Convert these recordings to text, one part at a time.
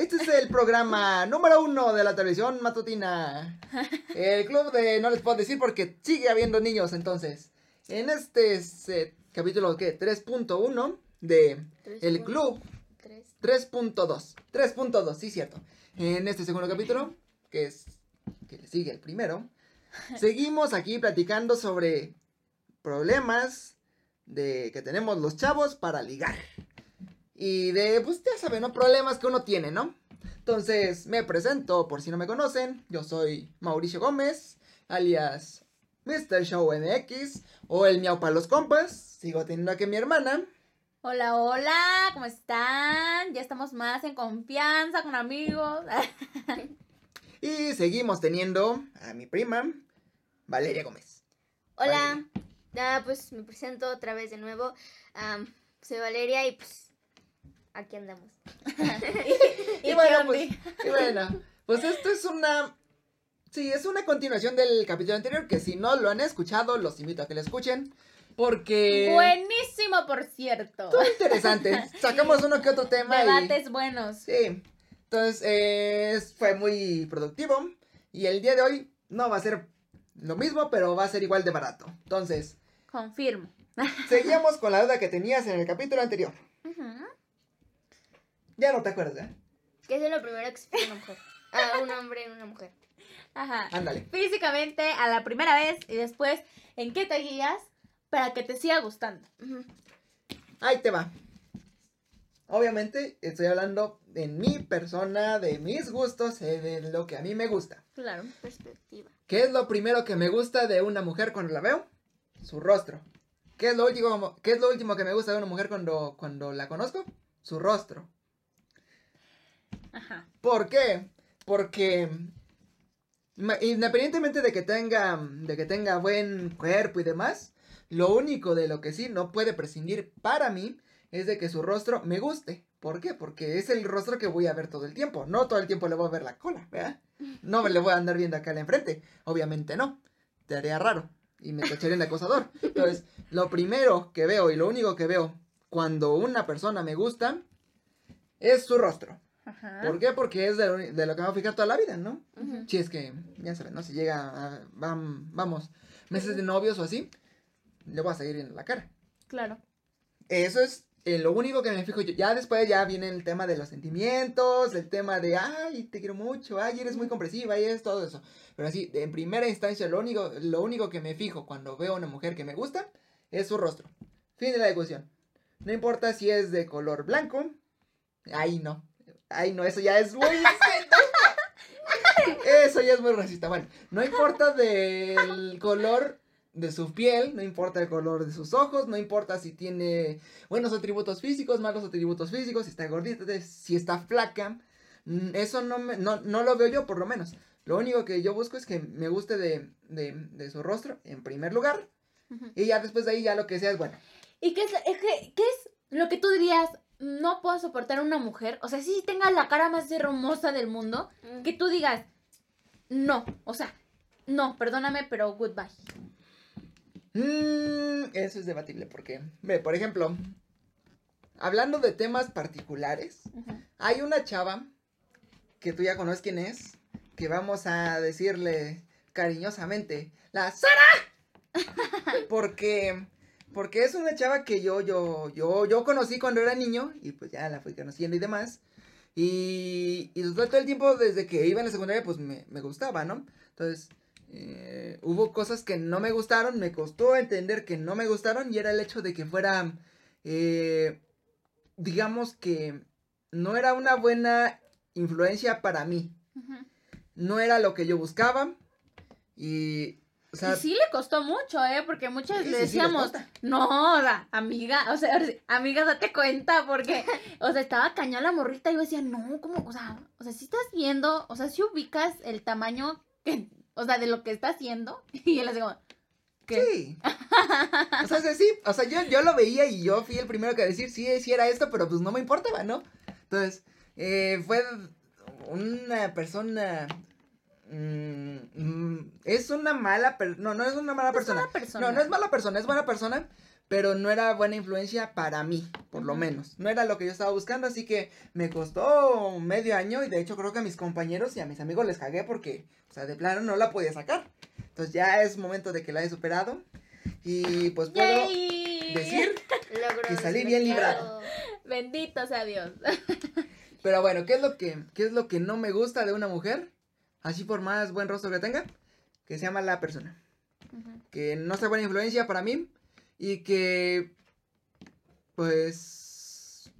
Este es el programa número uno de la televisión matutina. El club de no les puedo decir porque sigue habiendo niños entonces. En este eh, capítulo que 3.1 de El Club 3.2. 3.2, sí cierto. En este segundo capítulo, que es que le sigue el primero, seguimos aquí platicando sobre problemas de que tenemos los chavos para ligar. Y de, pues ya saben, ¿no? Problemas que uno tiene, ¿no? Entonces, me presento, por si no me conocen, yo soy Mauricio Gómez, alias Mr. Show MX, o el miau para los compas, sigo teniendo aquí a mi hermana. Hola, hola, ¿cómo están? Ya estamos más en confianza con amigos. y seguimos teniendo a mi prima, Valeria Gómez. Hola, ya pues me presento otra vez de nuevo. soy Valeria y pues aquí andamos. y, bueno, pues, y bueno, pues esto es una... Sí, es una continuación del capítulo anterior, que si no lo han escuchado, los invito a que lo escuchen. Porque. Buenísimo, por cierto. Todo interesante. Sacamos uno que otro tema. Debates buenos. Sí. Entonces, fue muy productivo. Y el día de hoy no va a ser lo mismo, pero va a ser igual de barato. Entonces. Confirmo. Seguimos con la duda que tenías en el capítulo anterior. Ajá. Ya no te acuerdas, ¿eh? ¿Qué es lo primero que se pide una mujer? A un hombre en una mujer. Ajá. Ándale. Físicamente a la primera vez y después en qué te guías para que te siga gustando. Ahí te va. Obviamente estoy hablando de mi persona, de mis gustos, eh, de lo que a mí me gusta. Claro, perspectiva. ¿Qué es lo primero que me gusta de una mujer cuando la veo? Su rostro. ¿Qué es lo último, qué es lo último que me gusta de una mujer cuando, cuando la conozco? Su rostro. ¿Por qué? Porque independientemente de que tenga de que tenga buen cuerpo y demás, lo único de lo que sí no puede prescindir para mí es de que su rostro me guste. ¿Por qué? Porque es el rostro que voy a ver todo el tiempo. No todo el tiempo le voy a ver la cola, ¿verdad? No me le voy a andar viendo acá al enfrente. Obviamente no. Te haría raro. Y me tacharía en acosador. Entonces, lo primero que veo y lo único que veo cuando una persona me gusta es su rostro. ¿Por qué? Porque es de, lo que me voy a fijar toda la vida, ¿no? Si es que, ya saben, ¿no? Si llega, a, vamos, meses de novios o así, le voy a seguir en la cara. Claro. Eso es eh, lo único que me fijo yo. Ya después ya viene el tema de los sentimientos, el tema de, ay, te quiero mucho, ay, eres muy compresiva, y es todo eso. Pero así, en primera instancia, lo único, lo único que me fijo cuando veo a una mujer que me gusta es su rostro. Fin de la discusión. No importa si es de color blanco, ahí no. Ay, no, eso ya es muy Eso ya es muy racista. Bueno, no importa del color de su piel, no importa el color de sus ojos, no importa si tiene buenos atributos físicos, malos atributos físicos, si está gordita, si está flaca. Mm, eso no, me, no, lo veo yo, por lo menos. Lo único que yo busco es que me guste de, de, de su rostro, en primer lugar. Y ya después de ahí, ya lo que sea es bueno. ¿Y qué es, qué es lo que tú dirías? No puedo soportar a una mujer, o sea, si tenga la cara más hermosa del mundo, mm. que tú digas, no, o sea, no, perdóname, pero goodbye. Mm, eso es debatible porque, ve, por ejemplo, hablando de temas particulares, hay una chava que tú ya conoces quién es, que vamos a decirle cariñosamente, la Sara. porque porque es una chava que yo, yo, yo, yo conocí cuando era niño y pues ya la fui conociendo y demás. Y, y todo el tiempo desde que iba en la secundaria pues me, gustaba, ¿no? Entonces eh, hubo cosas que no me gustaron, me costó entender que no me gustaron y era el hecho de que fuera, eh, digamos que no era una buena influencia para mí. No era lo que yo buscaba y y sí le costó mucho, ¿eh? Porque muchas le decíamos, no, amiga, o sea, amiga, date cuenta, porque, o sea, estaba cañón la morrita y yo decía, no, ¿cómo? O sea, o sea, si estás viendo, o sea, si ubicas el tamaño, que, o sea, de lo que está haciendo, y él así como, ¿qué? Sí. o sea, sí, o sea, yo, yo lo veía y yo fui el primero que decir, sí, sí era esto, pero pues no me importaba, ¿no? Entonces, eh, fue una persona es una mala persona. No, no es una mala persona. No, no es mala persona, es buena persona. pero no era buena influencia para mí, por lo menos. No era lo que yo estaba buscando, así que me costó medio año y de hecho creo que a mis compañeros y a mis amigos les cagué porque, o sea, de plano no la podía sacar. Entonces ya es momento de que la he superado y pues puedo decir que salí bien librado. Bendito sea Dios. Pero bueno, ¿qué es lo que qué es lo que no me gusta de una mujer? Así por más buen rostro que tenga, que se llama la persona. Que no sea buena influencia para mí y que, pues,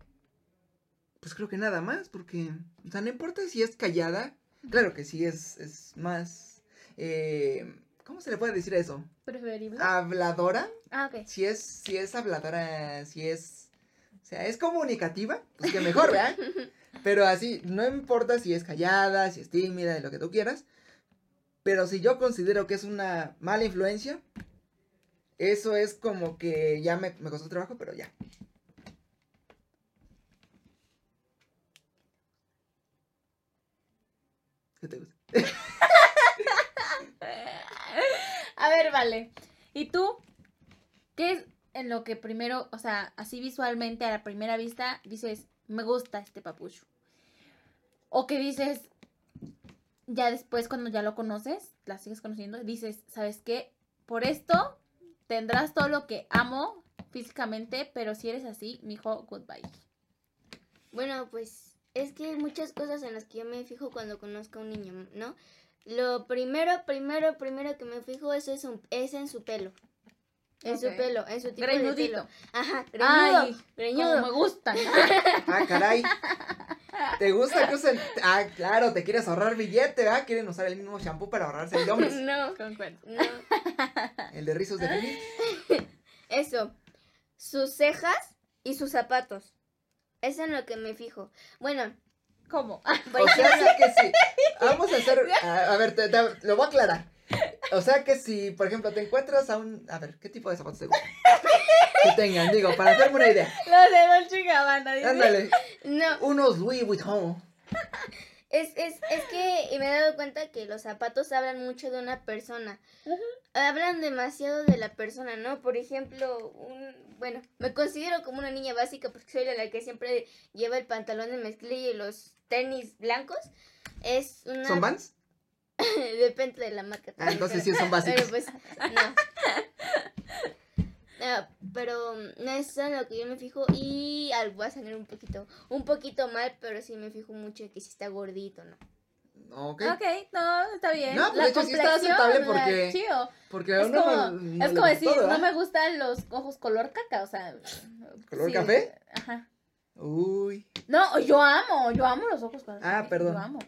pues creo que nada más, porque, o sea, no importa si es callada, claro que sí es, es más, eh, ¿cómo se le puede decir eso? Preferible. Habladora. Ah, ok. Si es, si es habladora, si es, o sea, es comunicativa, pues que mejor, ¿verdad? Pero así, no importa si es callada, si es tímida, lo que tú quieras. Pero si yo considero que es una mala influencia, eso es como que ya me, me costó trabajo, pero ya. ¿Qué te gusta? a ver, vale. ¿Y tú? ¿Qué es en lo que primero, o sea, así visualmente a la primera vista dices, me gusta este papucho? O que dices, ya después cuando ya lo conoces, la sigues conociendo, dices, ¿sabes qué? Por esto tendrás todo lo que amo físicamente, pero si eres así, mijo, goodbye. Bueno, pues es que hay muchas cosas en las que yo me fijo cuando conozco a un niño, ¿no? Lo primero, primero, primero que me fijo es, es, es en su pelo. En su pelo, en su tipo de pelo. Ajá, greñudo, greñudo. me gustan. ah, caray. ¿Te gusta que usen? Ah, claro, te quieres ahorrar billete, ¿verdad? Quieren usar el mismo shampoo para ahorrarse el hombres. No, concuerdo. No. El de rizos de Fili. Eso. Sus cejas y sus zapatos. Eso es en lo que me fijo. Bueno. ¿Cómo? O sea, que sí. Vamos a hacer. A, ver, te, lo voy a aclarar. O sea que si, por ejemplo, te encuentras a un. A ver, ¿qué tipo de zapatos te gustan? que tengan, digo, para hacerme una idea. Los de Dolce Gabbana, dice. Ándale. No. Unos Louis Vuitton. Es, es, es que me he dado cuenta que los zapatos hablan mucho de una persona. Hablan demasiado de la persona, ¿no? Por ejemplo, un, bueno, me considero como una niña básica porque soy la que siempre lleva el pantalón de mezclilla y los tenis blancos. Es una... ¿Son Vans? Depende de la marca. Ah, entonces sí son básicos. Pero pues, no. no pero no es en lo que yo me fijo y algo va a salir un poquito, un poquito mal, pero sí me fijo mucho en que si está gordito, ¿no? Ok. Ok, no, está bien. No, pues la de hecho sí está aceptable porque. Chido. Porque es como, es como decir, no me gustan los ojos color caca, o sea. ¿Color café? Ajá. Uy. No, yo amo, yo amo los ojos color Ah, perdón. Yo amo.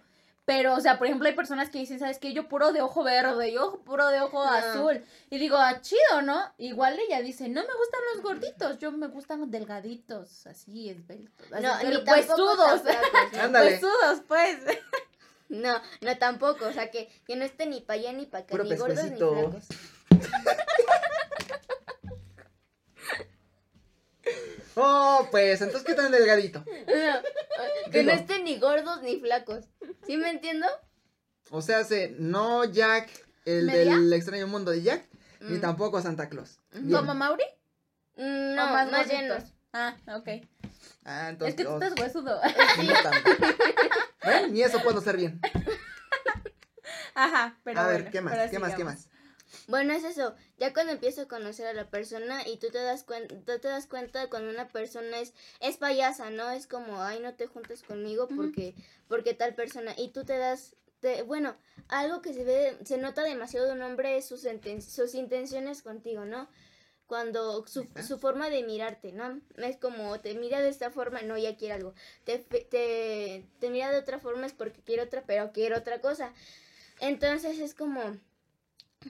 Pero, o sea, por ejemplo, hay personas que dicen, ¿sabes qué? Yo puro de ojo verde, yo puro de ojo azul. Y digo, ah, chido, ¿no? Igual ella dice, no me gustan los gorditos, yo me gustan delgaditos, así, esbeltos. Así, no, pero huesudos. Huesudos, pues. No, no tampoco, o sea, que, que no esté ni para allá ni para acá, ni gordos ni flacos. Oh, pues, entonces, ¿qué tan delgadito? No, que no estén ni gordos ni flacos. ¿Sí me entiendo? O sea, se, no Jack, el del extraño mundo de Jack, ni mm. tampoco Santa Claus. ¿Como Mauri? Mm, no, más, más llenos. Ah, ok. Ah, entonces. Es que tú estás huesudo. Sí. ¿Eh? Ni eso puedo hacer bien. Ajá, pero. A ver, ¿qué más? ¿Qué más? ¿Qué más? Bueno, es eso. Ya cuando empiezo a conocer a la persona y tú te das cuenta, tú te das cuenta cuando una persona es es payasa, ¿no? Es como, "Ay, no te juntes conmigo porque porque tal persona." Y tú te das bueno, algo que se ve se nota demasiado de un hombre es sus sus intenciones contigo, ¿no? Cuando su, su, forma de mirarte, ¿no? Es como, te mira de esta forma, no, ya quiere algo. Te, te, te mira de otra forma es porque quiere otra, pero quiere otra cosa. Entonces es como,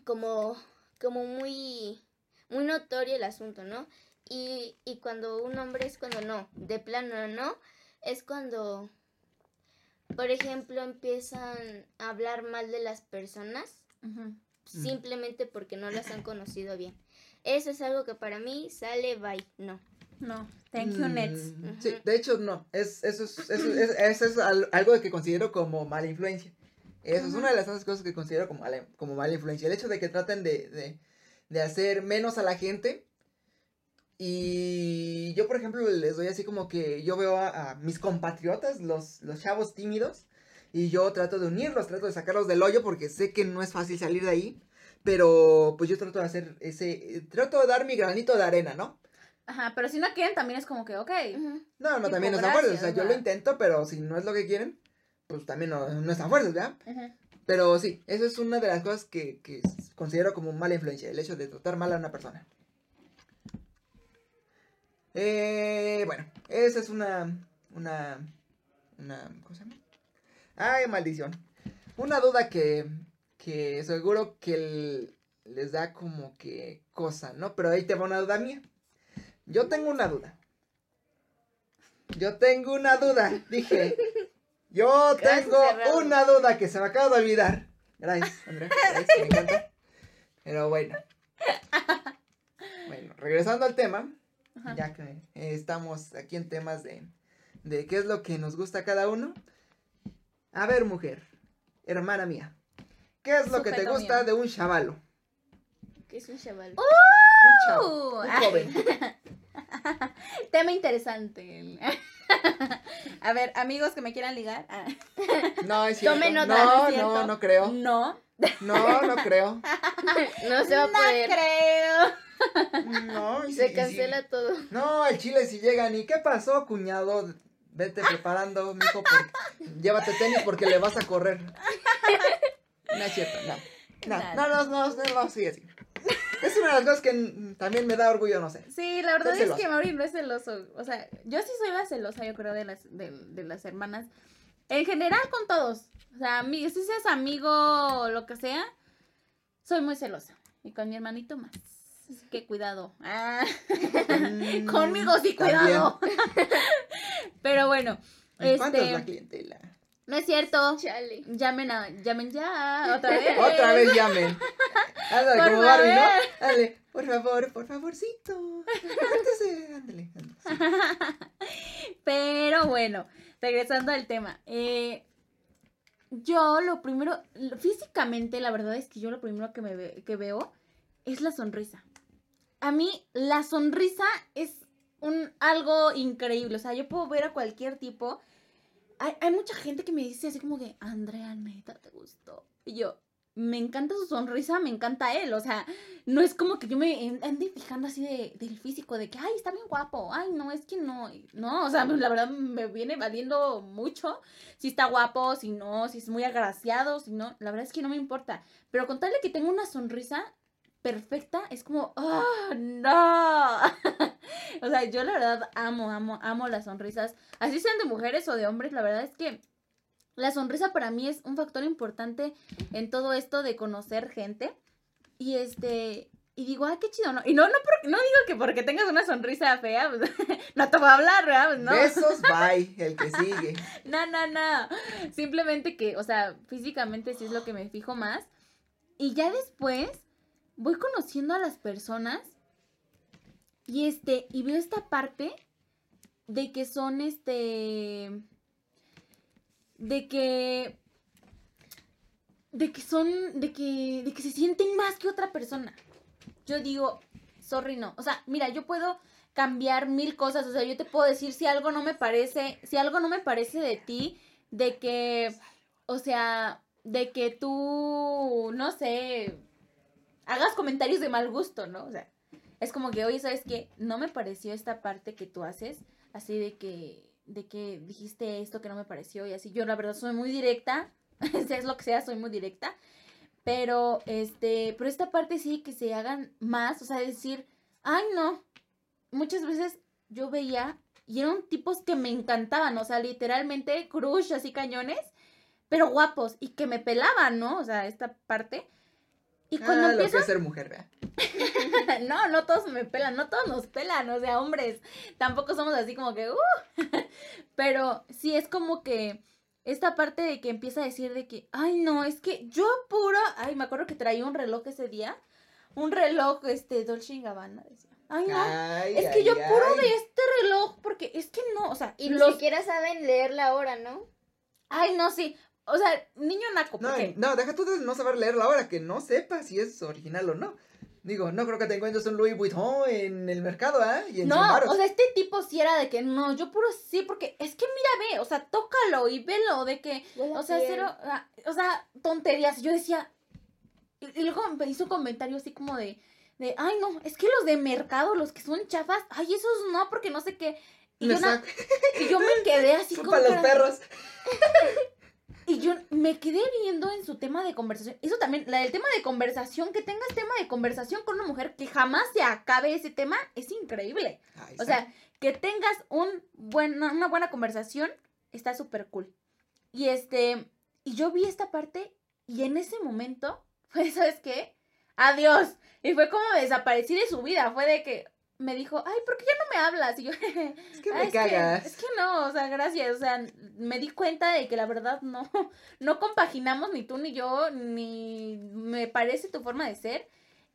como, como muy, muy notorio el asunto, ¿no? Y, y cuando un hombre es cuando no, de plano no, es cuando, por ejemplo, empiezan a hablar mal de las personas simplemente porque no las han conocido bien. Eso es algo que para mí sale bye, no. No, thank you, Nets. Mm, sí, de hecho no, es, eso, es, eso, es, eso es algo que considero como mala influencia. Eso es una de las cosas que considero como mala, como mala influencia. El hecho de que traten de, de, de hacer menos a la gente Y yo, por ejemplo, les doy así como que yo veo a, mis compatriotas, los, los chavos tímidos, y yo trato de unirlos, trato de sacarlos del hoyo porque sé que no es fácil salir de ahí. Pero pues yo trato de hacer ese, trato de dar mi granito de arena, ¿no? Ajá, pero si no quieren también es como que, ok. No, no, también es fuerzas, o sea, yo lo intento, pero si no es lo que quieren, pues también no, no están fuerzas, ¿verdad? Pero sí, eso es una de las cosas que, que considero como mala influencia, el hecho de tratar mal a una persona. Eh, bueno, esa es una, una, una, ¿cómo se llama? Ay, maldición. Una duda que, que seguro que les da como que cosa, ¿no? Pero ahí te va una duda mía. Yo tengo una duda. Yo tengo una duda, dije. Yo tengo una duda que se me acaba de olvidar. Gracias, Andrea. Gracias, me encanta. Pero bueno. Bueno, regresando al tema, ya que estamos aquí en temas de, de qué es lo que nos gusta a cada uno. A ver, mujer, hermana mía, ¿qué es lo que te gusta de un chavalo? ¿Qué es un chavalo? un chavo, un joven. Tema interesante. A ver, amigos que me quieran ligar. Ah. No, es cierto. No, no, no creo. No. No, no creo. No se va a poder. No creo. No, y Se cancela todo. No, el chile si llegan y ¿qué pasó, cuñado? Vete preparando, mijo, porque llévate tenis porque le vas a correr. No es cierto, no. No, no, no, no, no, no, sí, así. Es una de las cosas que también me da orgullo, no sé. Sí, la verdad es que Mauri no es celoso. O sea, yo sí soy más celosa, yo creo, de las, de, de las hermanas. En general con todos. O sea, si seas amigo o lo que sea, soy muy celosa. Y con mi hermanito más. Así que cuidado. Ah. Mm, Conmigo sí, cuidado. Pero bueno. ¿Cuánto es este, la clientela? No es cierto. Chale. Llamen a, llamen ya, otra vez. otra vez llamen. Ándale, como Barbie, ¿no? Ándale, por favor, por favorcito. Ándale, ándale. Pero bueno, regresando al tema. Eh, yo lo primero, físicamente, la verdad es que yo lo primero que, me que veo es la sonrisa. A mí, la sonrisa es un, algo increíble. O sea, yo puedo ver a cualquier tipo hay, mucha gente que me dice así como que, Andrea Almeida, ¿te gustó? Y yo, me encanta su sonrisa, me encanta él, o sea, no es como que yo me ande fijando así de, del físico, de que, ay, está bien guapo, ay, no, es que no, no, o sea, la verdad me viene valiendo mucho si está guapo, si no, si es muy agraciado, si no, la verdad es que no me importa, pero contarle que tengo una sonrisa perfecta, es como, ¡oh, no! o sea, yo la verdad amo, amo, amo las sonrisas, así sean de mujeres o de hombres, la verdad es que la sonrisa para mí es un factor importante en todo esto de conocer gente. Y este, y digo, ay, qué chido, ¿no? Y no, no, no digo que porque tengas una sonrisa fea, pues, no te voy a hablar, ¿verdad? Pues, no. Besos, bye, el que sigue. no, no, no. Simplemente que, o sea, físicamente sí es lo que me fijo más. Y ya después, voy conociendo a las personas y este, y veo esta parte de que son este, de que, de que son, de que, de que se sienten más que otra persona. Yo digo, sorry, no. O sea, mira, yo puedo cambiar mil cosas. O sea, yo te puedo decir si algo no me parece, si algo no me parece de ti, de que, o sea, de que tú, no sé, hagas comentarios de mal gusto, ¿no? O sea, es como que, oye, ¿sabes qué? No me pareció esta parte que tú haces, así de que, de que dijiste esto que no me pareció y así. Yo la verdad soy muy directa, es lo que sea, soy muy directa. Pero, este, pero esta parte sí que se hagan más, o sea, decir, ay, no. Muchas veces yo veía y eran tipos que me encantaban, o sea, literalmente crush, así cañones, pero guapos y que me pelaban, ¿no? O sea, esta parte. Y cuando ah, lo que es ser mujer, vea. no, no todos me pelan, no todos nos pelan, o sea, hombres, tampoco somos así como que, uh. pero sí es como que esta parte de que empieza a decir de que, ay, no, es que yo puro, ay, me acuerdo que traía un reloj ese día, un reloj, este, Dolce Gabbana, decía. Ay, no, es que yo puro de este reloj, porque es que no, o sea, y ni siquiera saben leer la hora, ¿no? Ay, no, sí, o sea, niño naco. No, no, deja tú de no saber leer la hora, que no sepa si es original o no. Digo, no creo que te encuentres un Louis Vuitton en el mercado, ¿ah? ¿eh? No, o sea, este tipo sí era de que no, yo puro sí, porque es que mira, ve, o sea, tócalo y velo, de que, o sea, cero, ah, o sea, tonterías. Yo decía, y, luego me hizo un comentario así como de, de, ay, no, es que los de mercado, los que son chafas, ay, esos no, porque no sé qué. Y, yo, y yo, me quedé así como. Para los perros. Y yo me quedé viendo en su tema de conversación. Eso también, la del tema de conversación, que tengas tema de conversación con una mujer que jamás se acabe ese tema, es increíble. o sea, que tengas un una buena conversación, está súper cool. Y este, y yo vi esta parte y en ese momento, pues, ¿sabes qué? Adiós. Y fue como desaparecí de su vida. Fue de que, me dijo, ay, ¿por qué ya no me hablas? Y yo, es que me cagas. es que no, o sea, gracias, o sea, me di cuenta de que la verdad no, no compaginamos ni tú ni yo, ni me parece tu forma de ser.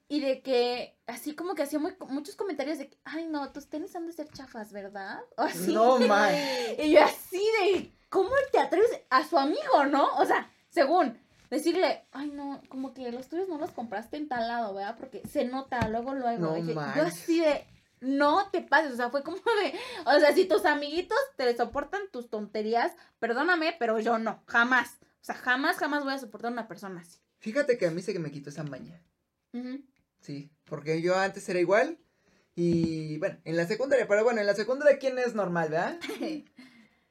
Y de que, así como que hacía muchos comentarios de que, ay, no, tus tenis han de ser chafas, ¿verdad? O así. No, man. Y yo así de, ¿cómo te atreves a su amigo, no? O sea, según, decirle, ay, no, como que los tuyos no los compraste en tal lado, ¿verdad? Porque se nota luego, luego. No, yo así de, no te pases, o sea, fue como de, o sea, si tus amiguitos te soportan tus tonterías, perdóname, pero yo no, jamás. O sea, jamás, jamás voy a soportar a una persona así. Fíjate que a mí se que me quitó esa maña. Sí, porque yo antes era igual y bueno, en la secundaria, pero bueno, en la secundaria, ¿quién es normal, verdad?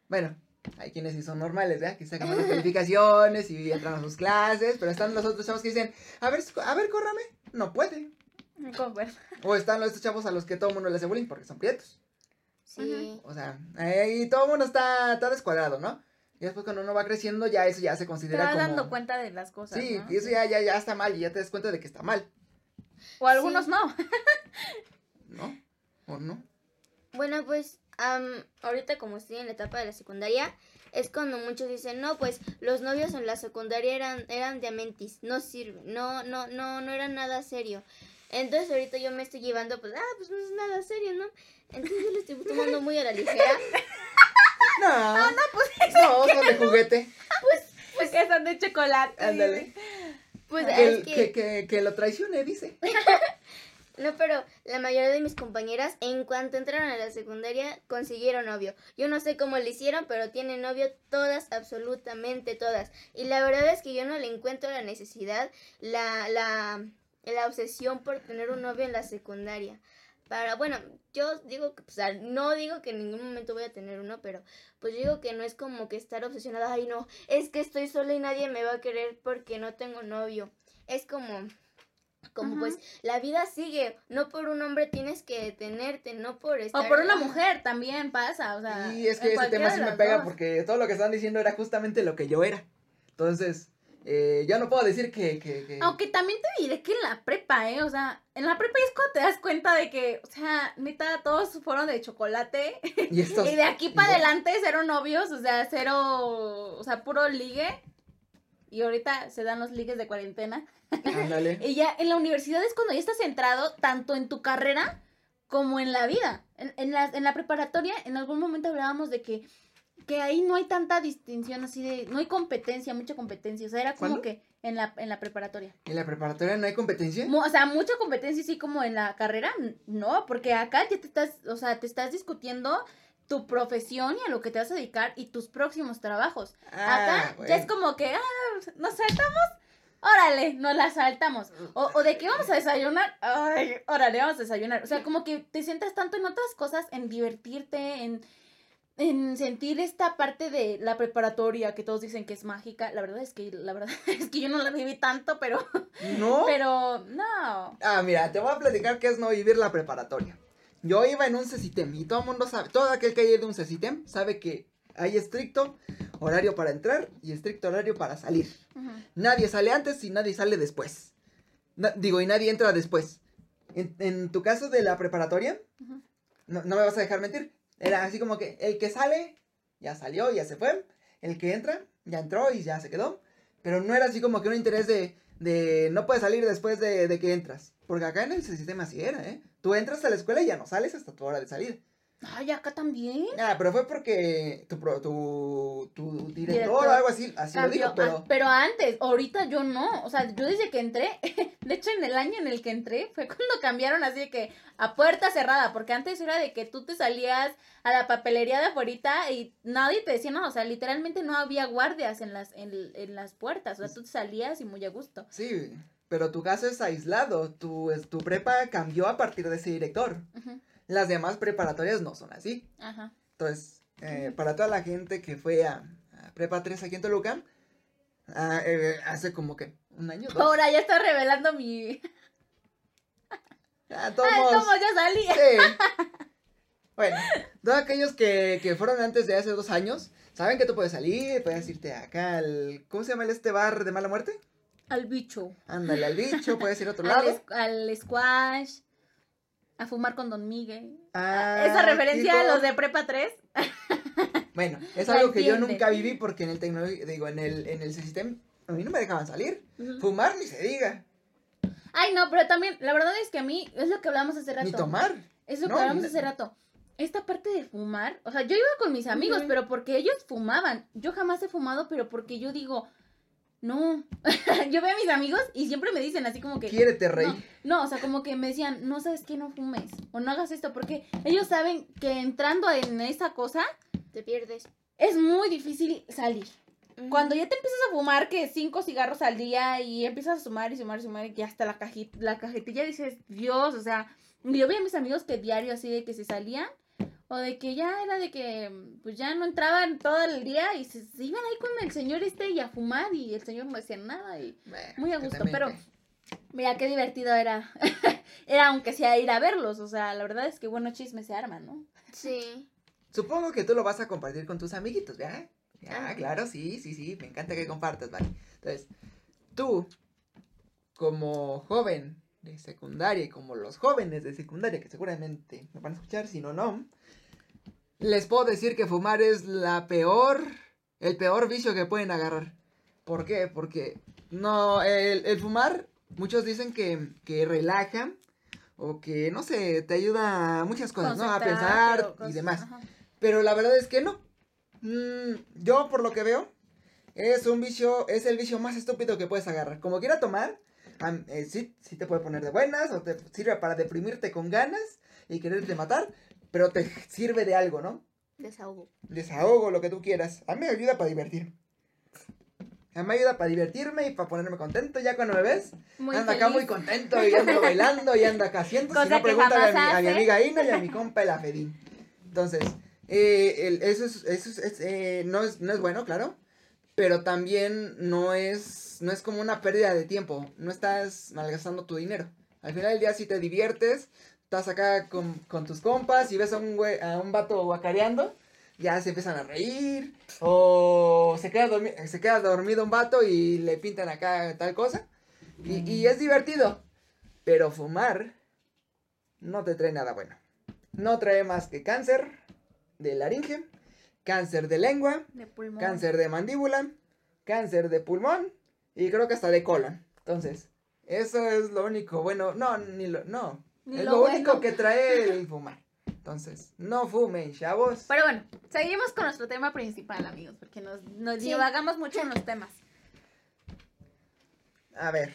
bueno, hay quienes sí son normales, ¿verdad? Que sacan las calificaciones y entran a sus clases, pero están los otros chavos que dicen, a ver, a ver, córrame, no puede. O están estos chavos a los que todo el mundo le hace bullying porque son prietos. Sí. O sea, ahí todo el mundo está, está descuadrado, ¿no? Y después cuando uno va creciendo, ya eso ya se considera Te dando cuenta de las cosas, Sí, y eso ya, ya, ya está mal y ya te das cuenta de que está mal. O algunos no. ¿No? ¿O no? Bueno, pues ahorita como estoy en la etapa de la secundaria, es cuando muchos dicen, no, pues los novios en la secundaria eran, eran diamantes, no sirve, no, no, no, no eran nada serio. Entonces ahorita yo me estoy llevando, pues, ah, pues no es nada serio, ¿no? Entonces yo lo estoy tomando muy a la ligera. No, no, no pues. No, son de juguete. Pues, pues que son de chocolate. Ándale. Pues es que... Que, que, lo traicione, dice. No, pero la mayoría de mis compañeras, en cuanto entraron a la secundaria, consiguieron novio. Yo no sé cómo lo hicieron, pero tienen novio todas, absolutamente todas. Y la verdad es que yo no le encuentro la necesidad, la, la, la obsesión por tener un novio en la secundaria. Para, bueno, yo digo que, o sea, no digo que en ningún momento voy a tener uno, pero pues digo que no es como que estar obsesionada, ay no, es que estoy sola y nadie me va a querer porque no tengo novio. Es como, como pues la vida sigue, no por un hombre tienes que detenerte, no por estar... O por una mujer también pasa, o sea... Y es que ese tema sí me pega porque todo lo que están diciendo era justamente lo que yo era. Entonces, eh, yo no puedo decir que, Aunque también te diré que en la prepa, ¿eh? O sea, en la prepa es cuando te das cuenta de que, o sea, neta, todos fueron de chocolate. Y, de aquí para adelante cero novios, o sea, cero, o sea, puro ligue. Y ahorita se dan los ligues de cuarentena. Ándale. y ya en la universidad es cuando ya estás centrado tanto en tu carrera como en la vida. En, en, la, en la preparatoria, en algún momento hablábamos de que que ahí no hay tanta distinción así de, no hay competencia, mucha competencia, o sea, era como que en la, en la preparatoria. ¿En la preparatoria no hay competencia? o sea, mucha competencia sí como en la carrera, no, porque acá ya te estás, o sea, te estás discutiendo tu profesión y a lo que te vas a dedicar y tus próximos trabajos. Ah, acá ya es como que, ah, nos saltamos, órale, nos la saltamos. O, o de qué vamos a desayunar, ay, órale, vamos a desayunar. O sea, como que te sientas tanto en otras cosas, en divertirte, en en sentir esta parte de la preparatoria que todos dicen que es mágica, la verdad es que la verdad es que yo no la viví tanto, pero no. Pero no. Ah, mira, te voy a platicar qué es no vivir la preparatoria. Yo iba en un CECITEM y todo el mundo sabe, todo aquel que haya ido a un CECITEM sabe que hay estricto horario para entrar y estricto horario para salir. Nadie sale antes y nadie sale después. digo, y nadie entra después. En, tu caso de la preparatoria, no, no me vas a dejar mentir, era así como que el que sale, ya salió, ya se fue. El que entra, ya entró y ya se quedó. Pero no era así como que un interés de, de no puedes salir después de, de, que entras. Porque acá en el sistema así era, ¿eh? Tú entras a la escuela y ya no sales hasta tu hora de salir. Ay, acá también. Ah, pero fue porque tu, tu, tu director, o algo así, así lo dijo, pero... pero antes, ahorita yo no, o sea, yo desde que entré, de hecho en el año en el que entré, fue cuando cambiaron así de que a puerta cerrada, porque antes era de que tú te salías a la papelería de afuera y nadie te decía nada, o sea, literalmente no había guardias en las, en, en las puertas, o sea, tú te salías y muy a gusto. Sí, pero tu caso es aislado, tu, tu prepa cambió a partir de ese director. Las demás preparatorias no son así. Ajá. Entonces, eh, para toda la gente que fue a, Prepa 3 aquí en Toluca, ah, eh, hace como que un año. Dos. Ahora ya está revelando mi. Ah, todos, ya salí. Sí. Bueno, todos aquellos que, que fueron antes de hace dos años, saben que tú puedes salir, puedes irte acá al. ¿Cómo se llama este bar de mala muerte? Al bicho. Ándale, al bicho, puedes ir a otro lado. al squash. A fumar con Don Miguel. Ah, Esa referencia a los de Prepa 3. Bueno, es algo que yo nunca viví porque en el tecnológico, digo, en el, en el sistema, a mí no me dejaban salir. Fumar ni se diga. Ay, no, pero también, la verdad es que a mí, es lo que hablamos hace rato. Ni tomar. Es lo que hablamos hace rato. Esta parte de fumar, o sea, yo iba con mis amigos, pero porque ellos fumaban. Yo jamás he fumado, pero porque yo digo, no, yo veo a mis amigos y siempre me dicen así como que... Quiérete, rey. No, o sea, como que me decían, no sabes qué, no fumes o no hagas esto, porque ellos saben que entrando en esa cosa... Te pierdes. Es muy difícil salir. Cuando ya te empiezas a fumar que cinco cigarros al día y empiezas a sumar y sumar y sumar y hasta la, cajita, la cajetilla dices, Dios, o sea, yo veía a mis amigos que diario así de que se salían o de que ya era de que pues ya no entraban todo el día y se, iban ahí con el señor este y a fumar y el señor no decía nada y muy a gusto, pero mira qué divertido era, era aunque sea ir a verlos, o sea, la verdad es que bueno chisme se arman, ¿no? Sí. Supongo que tú lo vas a compartir con tus amiguitos, ¿verdad? Ya, claro, sí, sí, sí, me encanta que compartas, ¿vale? Entonces, tú, como joven de secundaria y como los jóvenes de secundaria, que seguramente me van a escuchar, si no, no, les puedo decir que fumar es la peor, el peor vicio que pueden agarrar. ¿Por qué? Porque no, el, fumar, muchos dicen que, que, relaja o que, no sé, te ayuda a muchas cosas, ¿no? A pensar y demás. Pero la verdad es que no. Mm, yo, por lo que veo, es un vicio, es el vicio más estúpido que puedes agarrar. Como quiera tomar, eh, sí, sí te puede poner de buenas o te sirve para deprimirte con ganas y quererte matar, pero te sirve de algo, ¿no? Desahogo. Desahogo, lo que tú quieras. A mí me ayuda para divertir. A mí me ayuda para divertirme y para ponerme contento. Ya cuando me ves, anda acá muy contento y ando bailando y anda acá haciendo. si no, pregúntale a mi, amiga Ina y a mi compa el Afedín. Entonces, eh, eso, es, eso es, eh, no, es, no es bueno, claro. Pero también no es, no es como una pérdida de tiempo. No estás malgastando tu dinero. Al final del día, si te diviertes, estás acá con, tus compas y ves a un, güey, a un vato guacareando, ya se empiezan a reír, o se queda, se queda dormido un vato y le pintan acá tal cosa, y, es divertido, pero fumar no te trae nada bueno. No trae más que cáncer de laringe, cáncer de lengua, cáncer de mandíbula, cáncer de pulmón y creo que hasta de colon. Entonces, eso es lo único bueno. No, ni lo, no, es lo, único que trae el fumar. Entonces, no fumen, chavos. Pero bueno, seguimos con nuestro tema principal, amigos, porque nos, nos divagamos mucho en los temas. A ver,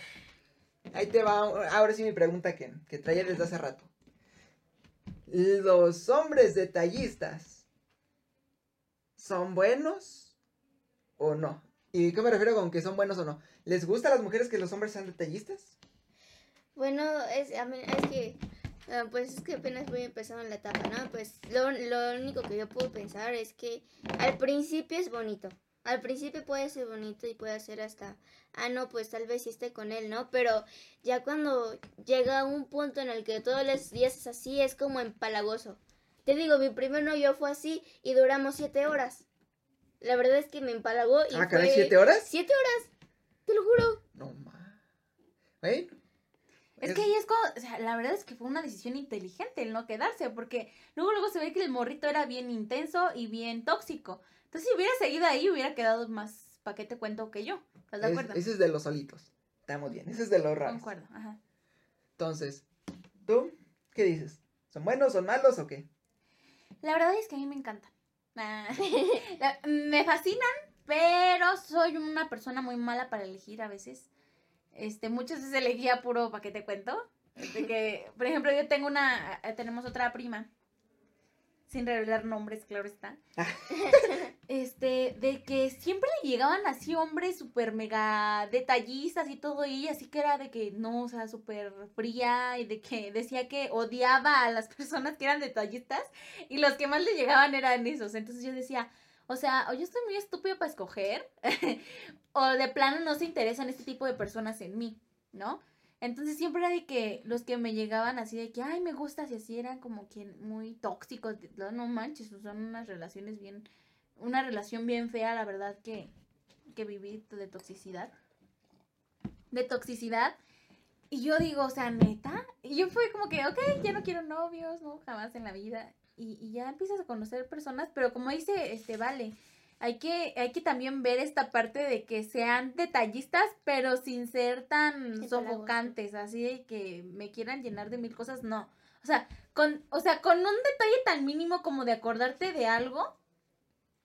ahí te va, ahora sí mi pregunta que, que traía desde hace rato. ¿Los hombres detallistas son buenos o no? ¿Y qué me refiero con que son buenos o no? ¿Les gusta a las mujeres que los hombres sean detallistas? Bueno, es, a mí, es que, ah, pues es que apenas voy empezando la etapa, ¿no? Pues lo, lo único que yo puedo pensar es que al principio es bonito. Al principio puede ser bonito y puede ser hasta, ah, no, pues tal vez sí esté con él, ¿no? Pero ya cuando llega un punto en el que todos los días es así, es como empalagoso. Te digo, mi primer novio fue así y duramos siete horas. La verdad es que me empalagó y ah, fue... ¿siete horas? Siete horas, te lo juro. No, ma. ¿Eh? Es, que ahí es como, o sea, la verdad es que fue una decisión inteligente el no quedarse, porque luego luego se ve que el morrito era bien intenso y bien tóxico. Entonces, si hubiera seguido ahí, hubiera quedado más paquete cuento que yo. ¿Estás de acuerdo? ese es de los solitos. Estamos bien. Ese es de los raros. De acuerdo, ajá. Entonces, ¿tú qué dices? ¿Son buenos, son malos o qué? La verdad es que a mí me encantan. Ah, me fascinan, pero soy una persona muy mala para elegir a veces. Este, muchas veces elegía puro para que te cuento. De que, por ejemplo, yo tengo una, eh, tenemos otra prima, sin revelar nombres, claro está. este, de que siempre le llegaban así hombres súper mega detallistas y todo, y así que era de que no, o sea, súper fría y de que decía que odiaba a las personas que eran detallistas y los que más le llegaban eran esos. Entonces yo decía, o sea, o yo estoy muy estúpido para escoger, o de plano no se interesan este tipo de personas en mí, ¿no? Entonces siempre era de que los que me llegaban así de que, ay, me gusta, y así eran como que muy tóxicos, no manches, son unas relaciones bien, una relación bien fea, la verdad, que, que viví de toxicidad. De toxicidad. Y yo digo, o sea, neta. Y yo fui como que, ok, ya no quiero novios, no, jamás en la vida. Y, y ya empiezas a conocer personas, pero como dice, este, vale, hay que, hay que también ver esta parte de que sean detallistas, pero sin ser tan sofocantes, así de que me quieran llenar de mil cosas, no. O sea, con, o sea, con un detalle tan mínimo como de acordarte de algo,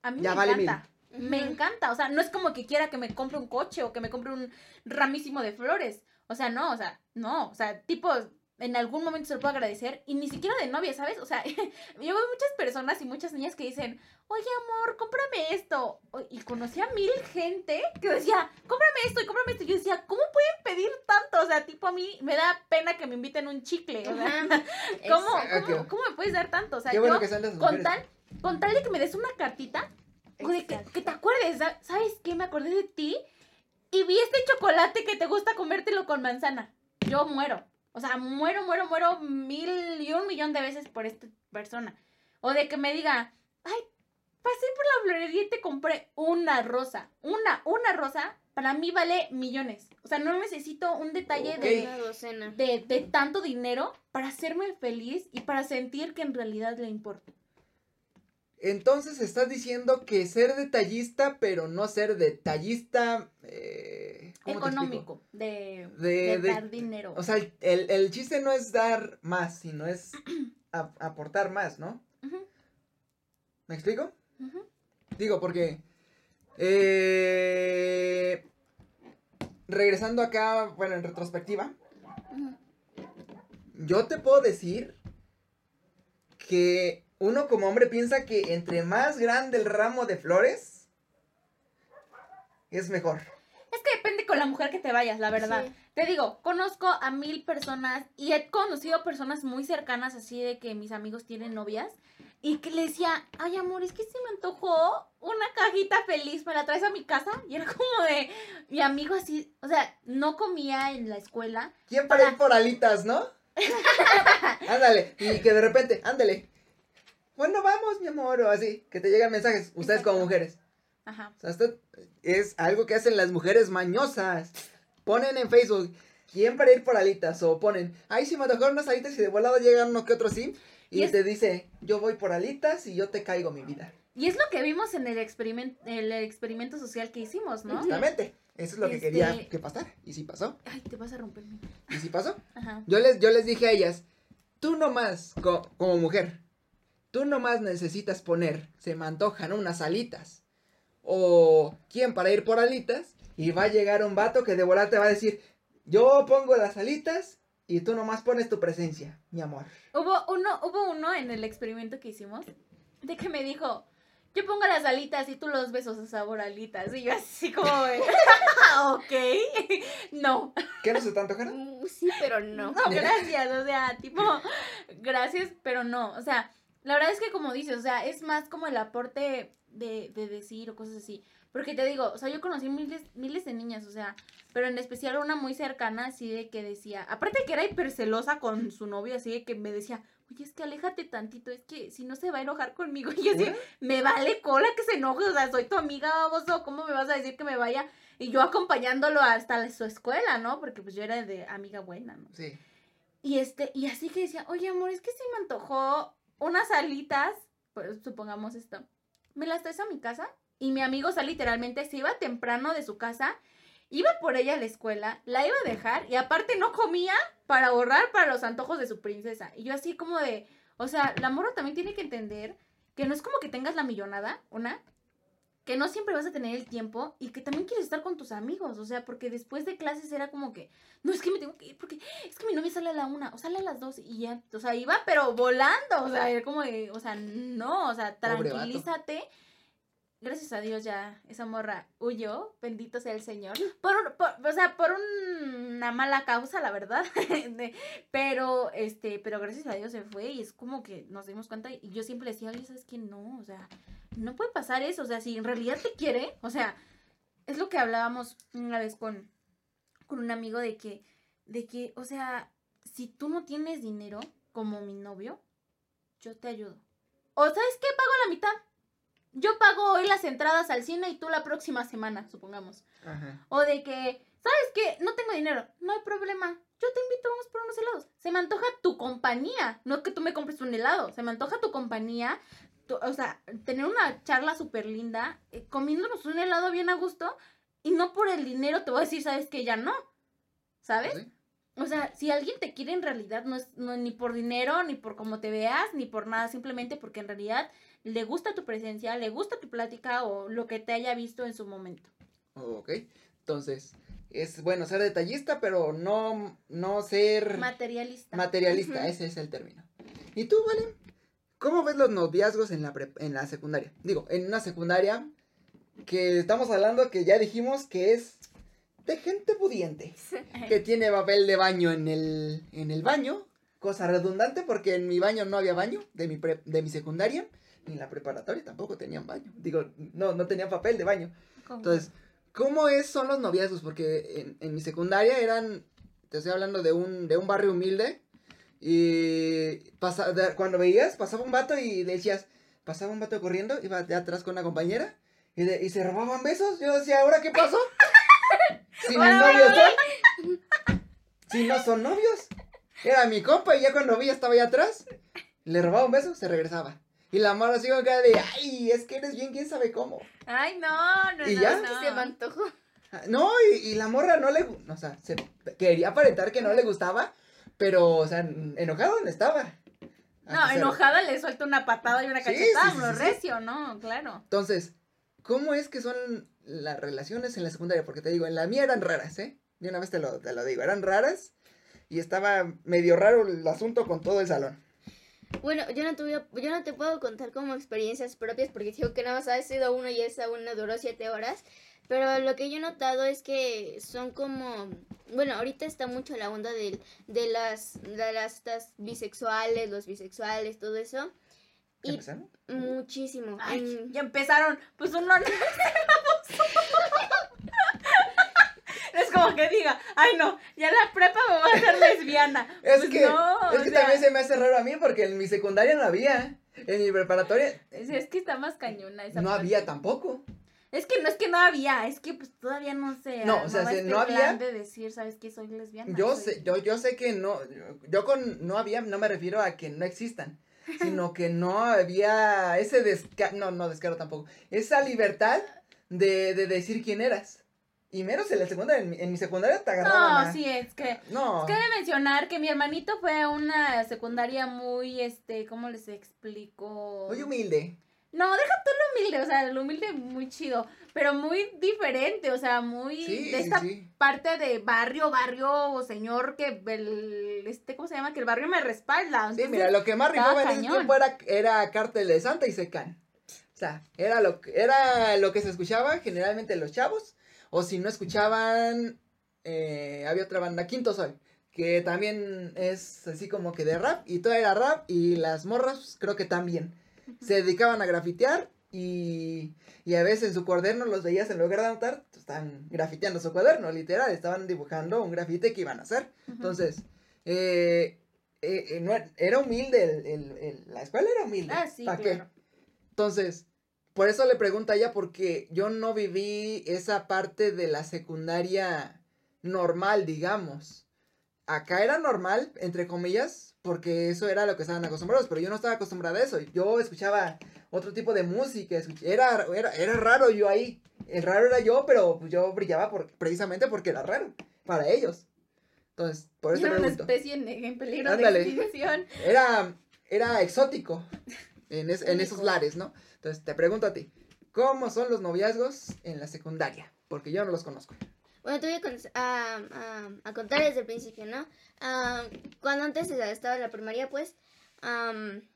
a mí me encanta. Me encanta. O sea, no es como que quiera que me compre un coche o que me compre un ramísimo de flores. O sea, no, o sea, no. O sea, tipo, en algún momento se lo puedo agradecer y ni siquiera de novia, ¿sabes? O sea, yo veo muchas personas y muchas niñas que dicen, oye amor, cómprame esto. Y conocí a mil gente que decía, cómprame esto y cómprame esto. Y yo decía, ¿cómo pueden pedir tanto? O sea, tipo a mí me da pena que me inviten un chicle. O sea, ¿cómo, ¿cómo, me puedes dar tanto? O sea, yo con tal, con tal de que me des una cartita, de que, que te acuerdes, ¿sabes qué? Me acordé de ti y vi este chocolate que te gusta comértelo con manzana. Yo muero. O sea, muero, muero, muero mil y un millón de veces por esta persona. O de que me diga, ay, pasé por la florería y te compré una rosa. Una, una rosa, para mí vale millones. O sea, no necesito un detalle de, de, de, tanto dinero para hacerme feliz y para sentir que en realidad le importo. Entonces estás diciendo que ser detallista, pero no ser detallista eh, económico, de, de, dar dinero. O sea, el, el, chiste no es dar más, sino es aportar más, ¿no? ¿Me explico? Digo, porque eh, regresando acá, bueno, en retrospectiva, yo te puedo decir que uno como hombre piensa que entre más grande el ramo de flores, es mejor. Es que depende con la mujer que te vayas, la verdad. Te digo, conozco a mil personas y he conocido personas muy cercanas así de que mis amigos tienen novias y que le decía, ay amor, es que se me antojó una cajita feliz, ¿me la traes a mi casa? Y era como de, mi amigo así, o sea, no comía en la escuela. ¿Quién para, ir por alitas, no? ándale, y que de repente, ándale, bueno, vamos, mi amor, o así, que te llegan mensajes, ustedes como mujeres. Ajá. O sea, esto es algo que hacen las mujeres mañosas. Ponen en Facebook, ¿quién para ir por alitas? O ponen, ay, si me antojaron unas alitas y de volado llegan uno que otro así. Y, te dice, yo voy por alitas y yo te caigo mi vida. Y es lo que vimos en el, experimento, el experimento social que hicimos, ¿no? Exactamente. Eso es lo que quería este que pasara. ¿Y si pasó? Ay, te vas a romper mi... ¿Y si pasó? Ajá. Yo les, yo les dije a ellas, tú nomás, como mujer, Tú nomás necesitas poner, se me antojan unas alitas. O quién para ir por alitas. Y va a llegar un vato que de volar te va a decir, yo pongo las alitas y tú nomás pones tu presencia, mi amor. Hubo uno, hubo uno en el experimento que hicimos de que me dijo, yo pongo las alitas y tú los besos a sabor alitas. Y yo así como, ok, no. ¿Qué no se te antojaron? Mm, sí, pero no. No, gracias, o sea, tipo, gracias, pero no. O sea, la verdad es que como dices, o sea, es más como el aporte de, de decir o cosas así. Porque te digo, o sea, yo conocí miles, miles de niñas, o sea, pero en especial una muy cercana, así de que decía, aparte que era hipercelosa con su novio, así de que me decía, oye, es que aléjate tantito, es que si no se va a enojar conmigo. Y así, me vale cola que se enoje, o sea, soy tu amiga, baboso, ¿cómo me vas a decir que me vaya? Y yo acompañándolo hasta su escuela, ¿no? Porque pues yo era de amiga buena, ¿no? Sí. Y este, y así que decía, oye, amor, es que se me antojó unas alitas, pues supongamos esto, me las traes a mi casa y mi amigo, o literalmente se iba temprano de su casa, iba por ella a la escuela, la iba a dejar y aparte no comía para ahorrar para los antojos de su princesa. Y yo así como de, O sea, la morra también tiene que entender que no es como que tengas la millonada, una, que no siempre vas a tener el tiempo y que también quieres estar con tus amigos, o sea, porque después de clases era como que, no, es que me tengo que ir porque es que mi novia sale a la una o sale a las dos y ya, o sea, iba pero volando, o sea, era como de, o sea, no, o sea, tranquilízate. Gracias a Dios ya esa morra huyó, bendito sea el Señor, por, o sea, por una mala causa, la verdad, pero, este, pero gracias a Dios se fue y es como que nos dimos cuenta y yo siempre decía, oye, ¿sabes qué? No, o sea, no puede pasar eso, o sea, si en realidad te quiere, o sea, es lo que hablábamos una vez con, con un amigo de que, de que, o sea, si tú no tienes dinero como mi novio, yo te ayudo. O sabes qué, pago la mitad. Yo pago hoy las entradas al cine y tú la próxima semana, supongamos. O de que, ¿sabes qué? No tengo dinero. No hay problema. Yo te invito, vamos por unos helados. Se me antoja tu compañía. No es que tú me compres un helado. Se me antoja tu compañía o sea, tener una charla súper linda, eh, comiéndonos un helado bien a gusto, y no por el dinero te voy a decir, sabes que ya no, ¿sabes? O sea, si alguien te quiere en realidad, no es ni por dinero, ni por cómo te veas, ni por nada, simplemente porque en realidad le gusta tu presencia, le gusta tu plática o lo que te haya visto en su momento. Ok, entonces, es bueno ser detallista, pero no, no ser... Materialista. Materialista, ese es el término. ¿Y tú, Valen? ¿Cómo ves los noviazgos en la, en la secundaria? Digo, en una secundaria que estamos hablando que ya dijimos que es de gente pudiente. Que tiene papel de baño en el, en el baño. Cosa redundante porque en mi baño no había baño de mi, de mi secundaria. Ni en la preparatoria tampoco tenían baño. Digo, no, no tenían papel de baño. Entonces, ¿cómo es, son los noviazgos? Porque en, en mi secundaria eran, te estoy hablando de un, de un barrio humilde y pasa, cuando veías, pasaba un vato y le decías, pasaba un vato corriendo, iba de atrás con una compañera y, y se robaban besos. Yo decía, ¿ahora qué pasó? si mis novios son. Si no son novios. Era mi compa y ya cuando vi estaba ahí atrás, le robaba un beso, se regresaba. Y la mano así con cara de, ay, es que eres bien, quién sabe cómo. Ay, no, no, ¿Y ya? Se me antojó. Ah, no, y, y, la morra no le, o sea, se quería aparentar que no le gustaba, pero, o sea, enojado no estaba. No, enojada le suelta una patada y una cachetada, sí, sí, recio, ¿no? Claro. Entonces, ¿cómo es que son las relaciones en la secundaria? Porque te digo, en la mía eran raras, ¿eh? De una vez te lo, te lo digo, eran raras y estaba medio raro el asunto con todo el salón. Bueno, yo no tuve, yo no te puedo contar como experiencias propias porque digo que nada más ha sido uno y esa una duró siete horas. Pero lo que yo he notado es que son como, bueno, ahorita está mucho la onda de, de las, de las bisexuales, los bisexuales, todo eso. Y ¿Empezaron? Muchísimo. Ay, ya empezaron. Pues uno Es como que diga, ay no, ya en la prepa me voy a hacer lesbiana. es pues que, es que también se me hace raro a mí porque en mi secundaria no había. En mi preparatoria. Es, es que está más cañona esa No había tampoco. Es que no es que no había, es que pues todavía no sé. No, o sea, si no había. de decir, ¿sabes qué? Soy lesbiana. Yo sé, yo, yo sé que no, yo con no había, no me refiero a que no existan, sino que no había ese descaro, no, no descaro tampoco, esa libertad de, de decir quién eras. Y menos en la secundaria, en mi, secundaria te agarraban. No, sí, es que. No. Es que de mencionar que mi hermanito fue a una secundaria muy, este, ¿cómo les explico? Muy humilde. No, deja tú lo humilde, o sea, lo humilde muy chido, pero muy diferente, o sea, muy de esta parte de barrio, barrio, señor, que el, este, ¿cómo se llama? Que el barrio me respalda. sí, mira, lo que más rifaba en ese tiempo era, era Cártel de Santa y Secan. O sea, era lo, era lo que se escuchaba generalmente los chavos, o si no escuchaban, eh, había otra banda, Quinto Sol, que también es así como que de rap, y todo era rap, y las morras creo que también se dedicaban a grafitear y, y, a veces en su cuaderno los veías en lugar de anotar, estaban grafiteando su cuaderno, literal, estaban dibujando un grafite que iban a hacer. Entonces, eh, eh, eh, no, era humilde, el, el, la escuela era humilde. Ah, sí, ¿Para qué? Entonces, por eso le pregunto a ella, porque yo no viví esa parte de la secundaria normal, digamos. Acá era normal, entre comillas, porque eso era lo que estaban acostumbrados, pero yo no estaba acostumbrada a eso. Yo escuchaba otro tipo de música, era, era, era raro yo ahí. El raro era yo, pero yo brillaba por, precisamente porque era raro para ellos. Entonces, por eso Era una especie en, peligro de extinción. Era, era exótico en, en esos lares, ¿no? Entonces, te pregunto a ti, ¿cómo son los noviazgos en la secundaria? Porque yo no los conozco. Bueno, te voy a, contar desde el principio, ¿no? cuando antes estaba en la primaria, pues,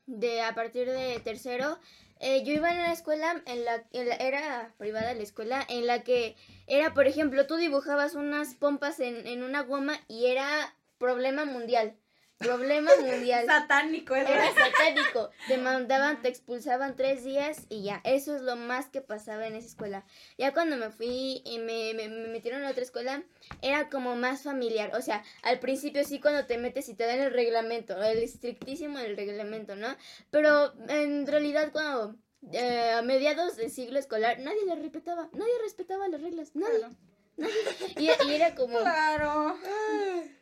de a partir de tercero, eh, yo iba en una escuela, en la, era privada la escuela, en la que era, por ejemplo, tú dibujabas unas pompas en, en una goma y era problema mundial. Problema mundial. satánico, Era satánico. Te mandaban, te expulsaban tres días y ya. Eso es lo más que pasaba en esa escuela. Ya cuando me fui y me, me, metieron a otra escuela, era como más familiar. O sea, al principio sí cuando te metes y te dan el reglamento, el estrictísimo el reglamento, ¿no? Pero en realidad cuando eh, a mediados del siglo escolar nadie le respetaba, nadie respetaba las reglas, nadie. nadie. Y, y, era como... Claro.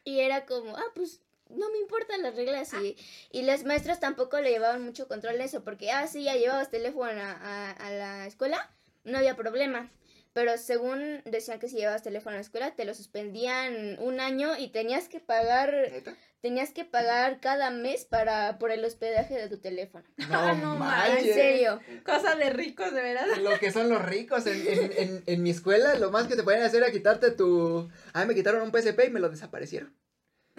Y era como, ah, pues no me importan las reglas y, y los maestros tampoco le llevaban mucho control de eso, porque, ah, sí, ya llevabas teléfono a, a, la escuela, no había problema. Pero según decían que si llevabas teléfono a la escuela, te lo suspendían un año y tenías que pagar... Tenías que pagar cada mes para por el hospedaje de tu teléfono. No, no En serio. Cosa de ricos, de verdad. Lo que son los ricos. En, en, en, en mi escuela, lo más que te pueden hacer era quitarte tu. Ah, me quitaron un PSP y me lo desaparecieron.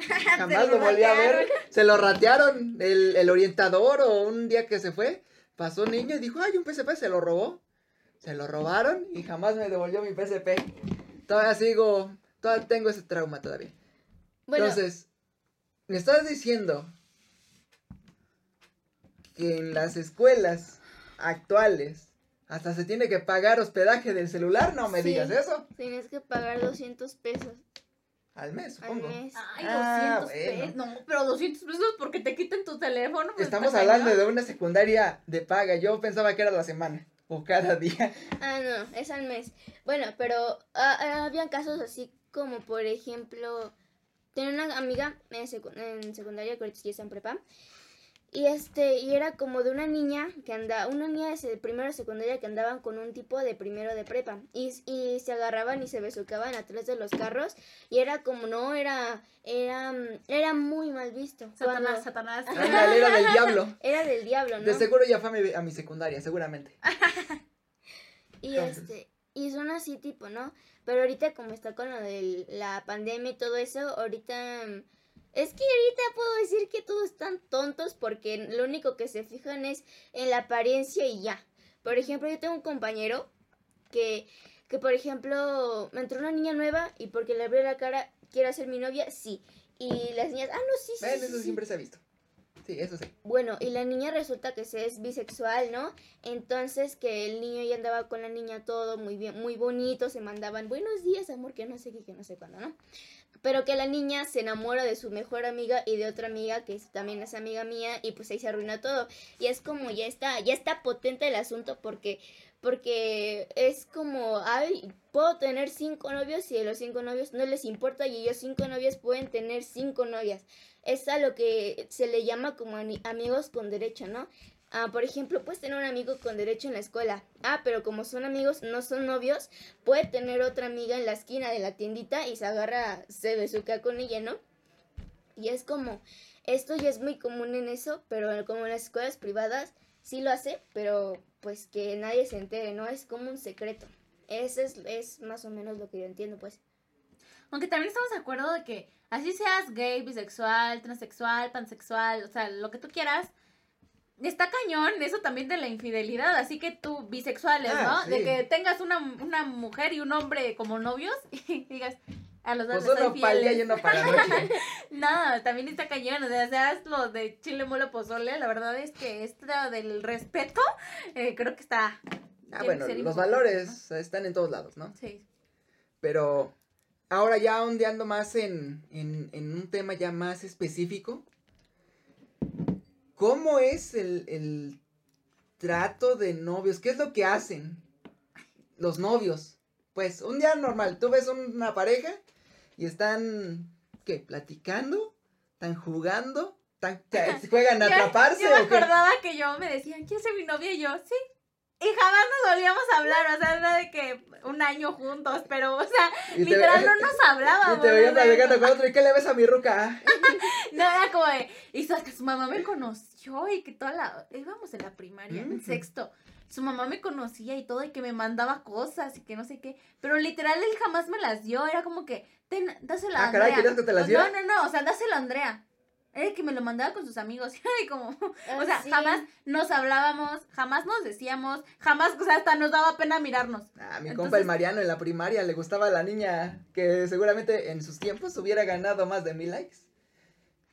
Jamás lo, volví a ver. Se lo ratearon el, orientador o un día que se fue. Pasó un niño y dijo, ay, un PSP se lo robó. Se lo robaron y jamás me devolvió mi PSP. Todavía sigo, todavía tengo ese trauma todavía. Entonces, me estás diciendo que en las escuelas actuales hasta se tiene que pagar hospedaje del celular, no me digas eso. Tienes que pagar 200 pesos. Al mes, supongo. Al mes. Ay, 200 ah, pesos. No, pero 200 pesos porque te quiten tu teléfono. Pues, Estamos hablando de una secundaria de paga. Yo pensaba que era la semana o cada día. Ah, no, es al mes. Bueno, pero ah, ah, habían casos así como, por ejemplo, tenía una amiga en, secundaria que ahorita está en prepa y este, y era como de una niña que andaba, una niña de primero de secundaria que andaban con un tipo de primero de prepa. Y, y se agarraban y se besucaban atrás de los carros. Y era como, no, era, era, era muy mal visto. Satanás, Satanás. era del diablo. Era del diablo, ¿no? De seguro ya fue a mi, a mi secundaria, seguramente. y este, y son así tipo, ¿no? Pero ahorita como está con lo de la pandemia y todo eso, ahorita es que ahorita puedo decir que todos están tontos porque lo único que se fijan es en la apariencia y ya. Por ejemplo, yo tengo un compañero que, que por ejemplo, me entró una niña nueva y porque le abrió la cara, quiero ser mi novia, sí. Y las niñas, ah, no, sí, sí. eso siempre se ha visto. Sí, eso sí. Bueno, y la niña resulta que se es bisexual, ¿no? Entonces que el niño ya andaba con la niña todo muy bien, muy bonito, se mandaban buenos días, amor, que no sé qué, que no sé cuándo, ¿no? Pero que la niña se enamora de su mejor amiga y de otra amiga que también es amiga mía y pues ahí se arruina todo. Y es como ya está ya está potente el asunto porque porque es como ay puedo tener cinco novios y de los cinco novios no les importa y ellos cinco novias pueden tener cinco novias es a lo que se le llama como amigos con derecho no Ah, por ejemplo, puedes tener un amigo con derecho en la escuela. Ah, pero como son amigos, no son novios, puede tener otra amiga en la esquina de la tiendita y se agarra, se besuca con ella, ¿no? Y es como, esto ya es muy común en eso, pero como en las escuelas privadas sí lo hace, pero pues que nadie se entere, ¿no? Es como un secreto. Ese es, es más o menos lo que yo entiendo, pues. Aunque también estamos de acuerdo de que así seas gay, bisexual, transexual, pansexual, o sea, lo que tú quieras, está cañón eso también de la infidelidad, así que tú, bisexuales, ah, ¿no? De que tengas una, una, mujer y un hombre como novios y digas, a los dos pues uno para y uno para no, también está cañón, o sea, seas lo de chile mole pozole, la verdad es que esto del respeto, eh, creo que está... Ah, bueno, los valores están en todos lados, ¿no? Sí. Pero ahora ya ondeando más en, en, en un tema ya más específico, ¿Cómo es el, trato de novios? ¿Qué es lo que hacen los novios? Pues un día normal, tú ves una pareja y están, ¿qué? ¿Platicando? ¿Están jugando? ¿Están, ¿Juegan a atraparse? Yo me acordaba que yo me decían, ¿quién es mi novia? Y yo, sí. y jamás nos volvíamos a hablar, o sea, era de que un año juntos, pero, o sea, literal no nos hablábamos. Y te veían platicando con otro, ¿y qué le ves a mi ruca? no, era como de, y su mamá me conoció y que toda la, íbamos en la primaria, en sexto, su mamá me conocía y todo, y que me mandaba cosas y que no sé qué, pero literal él jamás me las dio, era como que, ten, dásela a Andrea. Ah, caray, ¿querías que te las diera? No, no, no, o sea, dásela a Andrea. Era que me lo mandaba con sus amigos. Y como, o sea, ah, jamás nos hablábamos, jamás nos decíamos, jamás, o sea, hasta nos daba pena mirarnos. Ah, mi compa el Mariano en la primaria le gustaba a la niña que seguramente en sus tiempos hubiera ganado más de mil likes.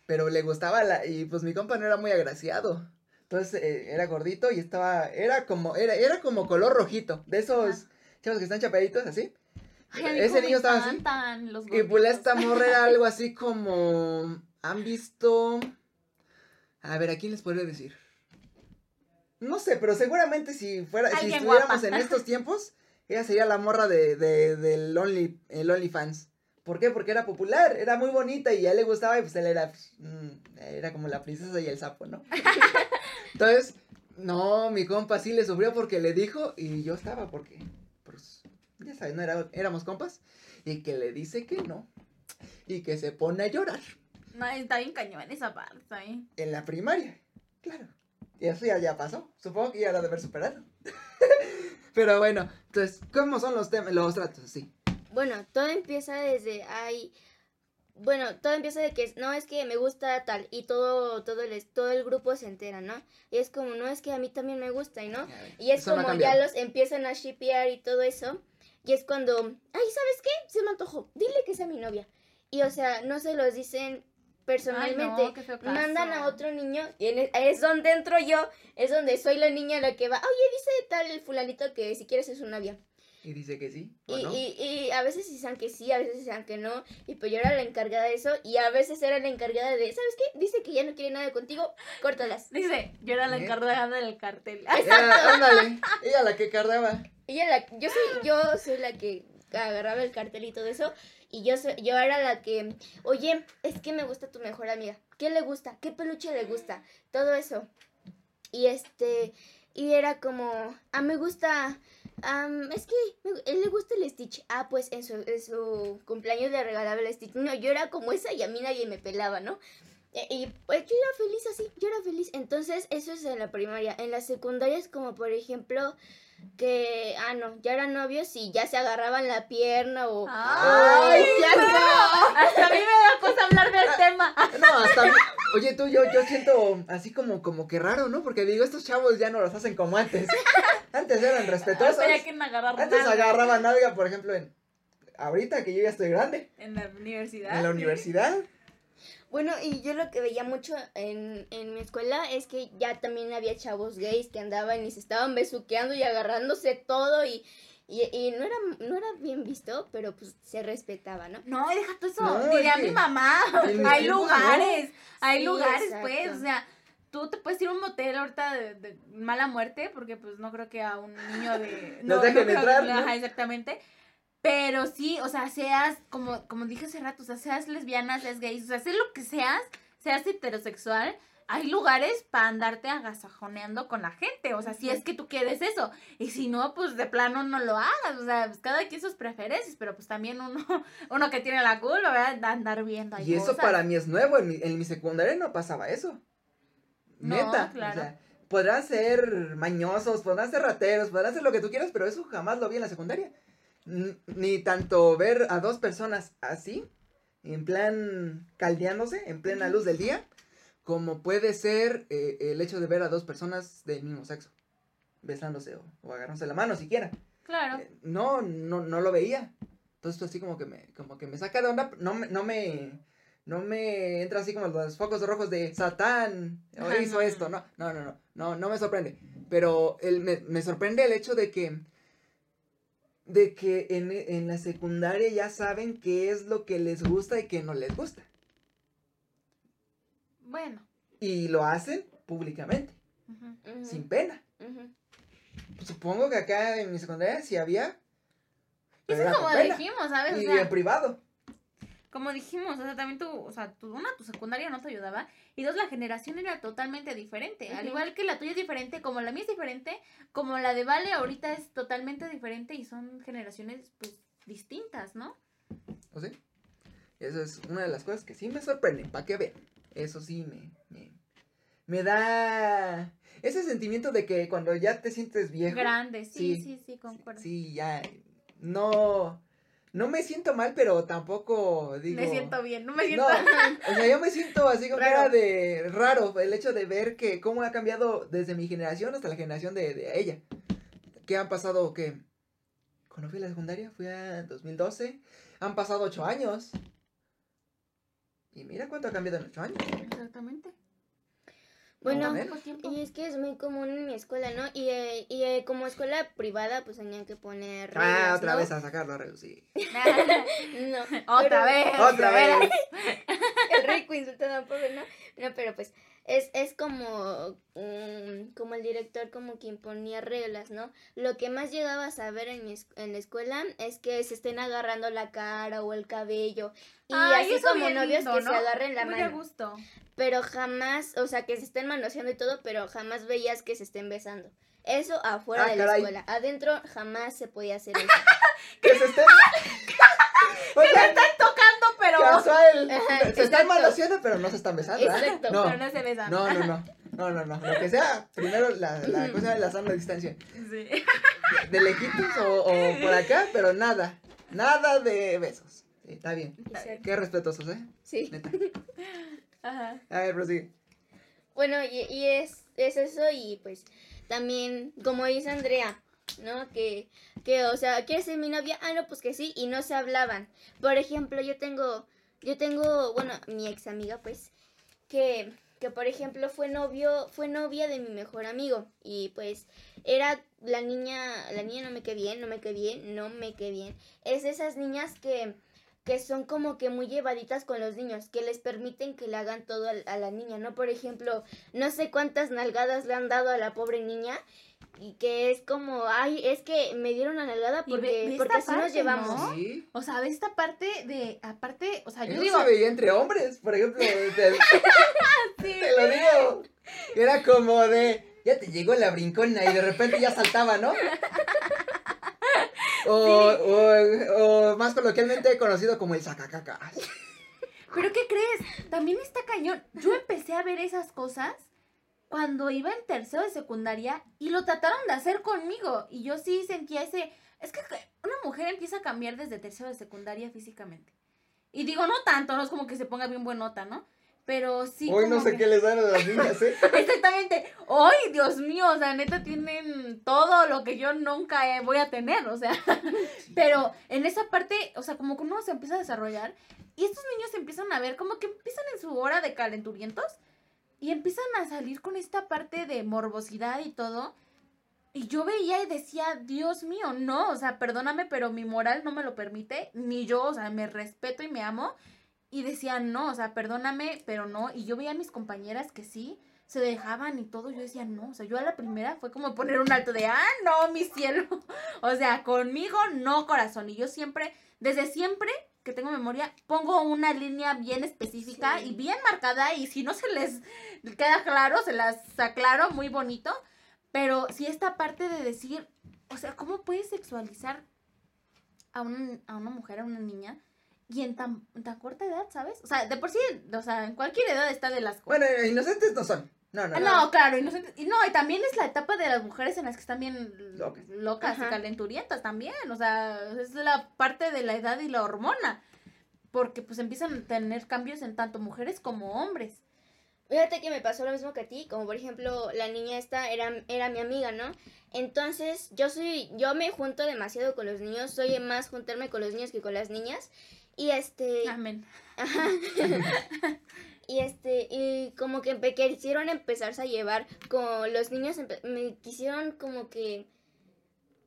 Pero le gustaba la, y pues mi compa no era muy agraciado. Entonces eh, era gordito y estaba, era como, era, era como color rojito, de esos chavos que están chapaditos así. Ese niño estaba así. y pues esta morra era algo así como ¿Han visto? A ver, ¿a quién les podría decir? No sé, pero seguramente si fuera, si estuviéramos en estos tiempos, ella sería la morra de, de, del Only, el OnlyFans. ¿Por qué? Porque era popular, era muy bonita y a él le gustaba y pues él era, pues, mm, era como la princesa y el sapo, ¿no? Entonces, no, mi compa sí le sufrió porque le dijo y yo estaba porque, pues, ya sabes, no era, éramos compas y que le dice que no y que se pone a llorar. No, está bien cañón esa parte. En la primaria, claro. Y eso ya, ya pasó. Supongo que ya lo de haber superado. Pero bueno, entonces, ¿cómo son los temas, los tratos? Sí. Bueno, todo empieza desde ahí. Bueno, todo empieza de que no es que me gusta tal y todo todo el todo el grupo se entera, ¿no? Y es como no es que a mí también me gusta, ¿y no? Y es como ya los empiezan a shipear y todo eso. Y es cuando, ay, ¿sabes qué? Se me antojó. Dile que sea mi novia. Y o sea, no se los dicen personalmente mandan a otro niño y e, es donde entro yo, es donde soy la niña la que va, oye, dice tal el fulanito que si quieres es su novia. Y dice que sí. Y, y, y, a veces dicen que sí, a veces dicen que no. Y pues yo era la encargada de eso. Y a veces era la encargada de, ¿sabes qué? Dice que ya no quiere nada contigo, córtalas. Dice, yo era la ¿Eh? encargada del cartel. ándale, ella la que cargaba. Ella la, yo soy, yo soy la que agarraba el cartel y todo eso. Y yo, yo era la que, oye, es que me gusta tu mejor amiga. ¿Qué le gusta? ¿Qué peluche le gusta? Todo eso. Y este, y era como, ah, me gusta, es que él le gusta el Stitch. Ah, pues en su, en su cumpleaños le regalaba el Stitch. No, yo era como esa y a mí nadie me pelaba, ¿no? E, y pues yo era feliz así, yo era feliz. Entonces, eso es en la primaria. En la secundaria es como, por ejemplo, que, ah, no, ya eran novios y ya se agarraban la pierna o... ¡Ay, ya no! Hasta a mí me da cosa hablar del tema. No, hasta Oye, tú, yo, yo siento así como, como que raro, ¿no? Porque digo, estos chavos ya no los hacen como antes. Antes eran respetuosos. Antes agarraban algo, por ejemplo, en... Ahorita que yo ya estoy grande. En la universidad. En la universidad. Bueno, y yo lo que veía mucho en, mi escuela es que ya también había chavos gays que andaban y se estaban besuqueando y agarrándose todo y, y, no, era, no era bien visto, pero pues se respetaba, ¿no? No, deja todo eso, diría mi mamá, hay lugares, hay lugares pues, o sea, tú te puedes ir a un motel ahorita de, mala muerte, porque pues no creo que a un niño de... No, dejen entrar, exactamente, pero sí, o sea, seas, como, como dije hace rato, o sea, seas lesbiana, seas gay, o sea, seas lo que seas, seas heterosexual, hay lugares para andarte agasajoneando con la gente, o sea, si es que tú quieres eso, y si no, pues de plano no lo hagas, o sea, pues cada quien sus preferencias, pero pues también uno, uno que tiene la culpa, ¿verdad? De andar viendo ahí Y eso para mí es nuevo, en mi, en mi secundaria no pasaba eso. Neta, claro. o sea, podrán ser mañosos, podrán ser rateros, podrán ser lo que tú quieras, pero eso jamás lo vi en la secundaria ni tanto ver a dos personas así, en plan caldeándose, en plena luz del día, como puede ser eh, el hecho de ver a dos personas del mismo sexo, besándose o, o agarrándose la mano siquiera. Claro. Eh, no, no, no lo veía. Entonces así como que me, como que me saca de onda, no me, no me, no me entra así como los focos rojos de Satán o hizo esto, no, no, no, no, no, no me sorprende. Pero el, me, me sorprende el hecho de que de que en, la secundaria ya saben qué es lo que les gusta y qué no les gusta. Bueno. Y lo hacen públicamente, sin pena. Supongo que acá en mi secundaria sí había. Eso como dijimos, ¿sabes? Y en privado. Como dijimos, o sea, también tu, o sea, tu, una, tu secundaria no te ayudaba, y dos, la generación era totalmente diferente, al igual que la tuya es diferente, como la mía es diferente, como la de Vale ahorita es totalmente diferente y son generaciones, pues, distintas, ¿no? ¿O sí? Eso es una de las cosas que sí me sorprenden, para que vean. Eso sí me, me, me da ese sentimiento de que cuando ya te sientes viejo. Grande, sí, sí, sí, concuerdo. Sí, ya. No. No me siento mal, pero tampoco digo. Me siento bien, no me siento. No, o sea, yo me siento así como era de raro el hecho de ver que cómo ha cambiado desde mi generación hasta la generación de, de ella. ¿Qué han pasado? ¿Qué? Cuando fui a la secundaria, fui a 2012. Han pasado ocho años. Y mira cuánto ha cambiado en ocho años. Exactamente. Bueno, y es que es muy común en mi escuela, ¿no? Y, eh, y eh, como escuela privada, pues tenían que poner. Ah, reglas, ah, otra vez a sacarlo a reducir. no. Otra vez. Otra vez. El rico insultando a pobre, ¿no? No, pero pues es, es como, um, como el director como quien ponía reglas, ¿no? Lo que más llegaba a saber en, mi, en la escuela es que se estén agarrando la cara o el cabello. Y así como novios que se agarren la mano. gusto pero jamás, o sea, que se estén manoseando y todo, pero jamás veías que se estén besando. Eso afuera ah, de la escuela. Adentro jamás se podía hacer eso. que se estén... que se están tocando, pero... Casual. se están manoseando, pero no se están besando. Exacto, no. pero no se besan. No, no, no. No, no, no. Lo que sea, primero la, la cosa de la sana distancia. Sí. De lejitos o, o por acá, pero nada. Nada de besos. Sí, está bien. Qué respetuosos, ¿eh? Sí. Neta. Ajá. A ver, prosigue. Bueno, y, y es, es eso y pues también, como dice Andrea, ¿no? Que, que, o sea, ¿quieres ser mi novia? Ah, no, pues que sí, y no se hablaban. Por ejemplo, yo tengo, yo tengo, bueno, mi ex amiga, pues, que, que por ejemplo fue novio, fue novia de mi mejor amigo. Y pues, era la niña, la niña no me quedé bien, no me quedé bien, no me quedé bien. Es esas niñas que que son como que muy llevaditas con los niños, que les permiten que le hagan todo a, la niña, ¿no? Por ejemplo, no sé cuántas nalgadas le han dado a la pobre niña y que es como, ay, es que me dieron una nalgada porque, porque así nos llevamos. ¿Sí? O sea, ve esta parte de, aparte, o sea, yo Eso digo... se veía entre hombres, por ejemplo, te, te lo digo, era como de, ya te llegó la brincona y de repente ya saltaba, ¿no? O, más coloquialmente conocido como el sacacacas. Pero ¿qué crees? También está cañón. Yo empecé a ver esas cosas cuando iba en tercero de secundaria y lo trataron de hacer conmigo. Y yo sí sentía ese... Es que una mujer empieza a cambiar desde tercero de secundaria físicamente. Y digo, no tanto, no es como que se ponga bien buenota, ¿no? Pero sí. Hoy no sé qué les dan a las niñas, ¿eh? Exactamente. Hoy, Dios mío, o sea, neta tienen todo lo que yo nunca eh, voy a tener, o sea. Pero en esa parte, o sea, como que uno se empieza a desarrollar y estos niños empiezan a ver como que empiezan en su hora de calenturientos y empiezan a salir con esta parte de morbosidad y todo. Y yo veía y decía, Dios mío, no, o sea, perdóname, pero mi moral no me lo permite, ni yo, o sea, me respeto y me amo y decían, no, o sea, perdóname, pero no. Y yo veía a mis compañeras que sí, se dejaban y todo. Yo decía, no, o sea, yo a la primera fue como poner un alto de, ah, no, mi cielo. o sea, conmigo no, corazón. Y yo siempre, desde siempre que tengo memoria, pongo una línea bien específica y bien marcada. Y si no se les queda claro, se las aclaro muy bonito. Pero si esta parte de decir, o sea, ¿cómo puedes sexualizar a, un, a una mujer, a una niña? y en tan, tan corta edad, ¿sabes? O sea, de por sí, o sea, en cualquier edad está de las cosas. Bueno, inocentes no son. No, no, no. No, claro. Y no, y también es la etapa de las mujeres en las que están bien locas, y calenturientas también. O sea, es la parte de la edad y la hormona. Porque pues empiezan a tener cambios en tanto mujeres como hombres. Fíjate que me pasó lo mismo que a ti, como por ejemplo la niña esta era, era mi amiga, ¿no? Entonces yo soy, yo me junto demasiado con los niños, soy más juntarme con los niños que con las niñas. Y este... Amén. y este, y como que me quisieron empezarse a llevar con los niños, me quisieron como que,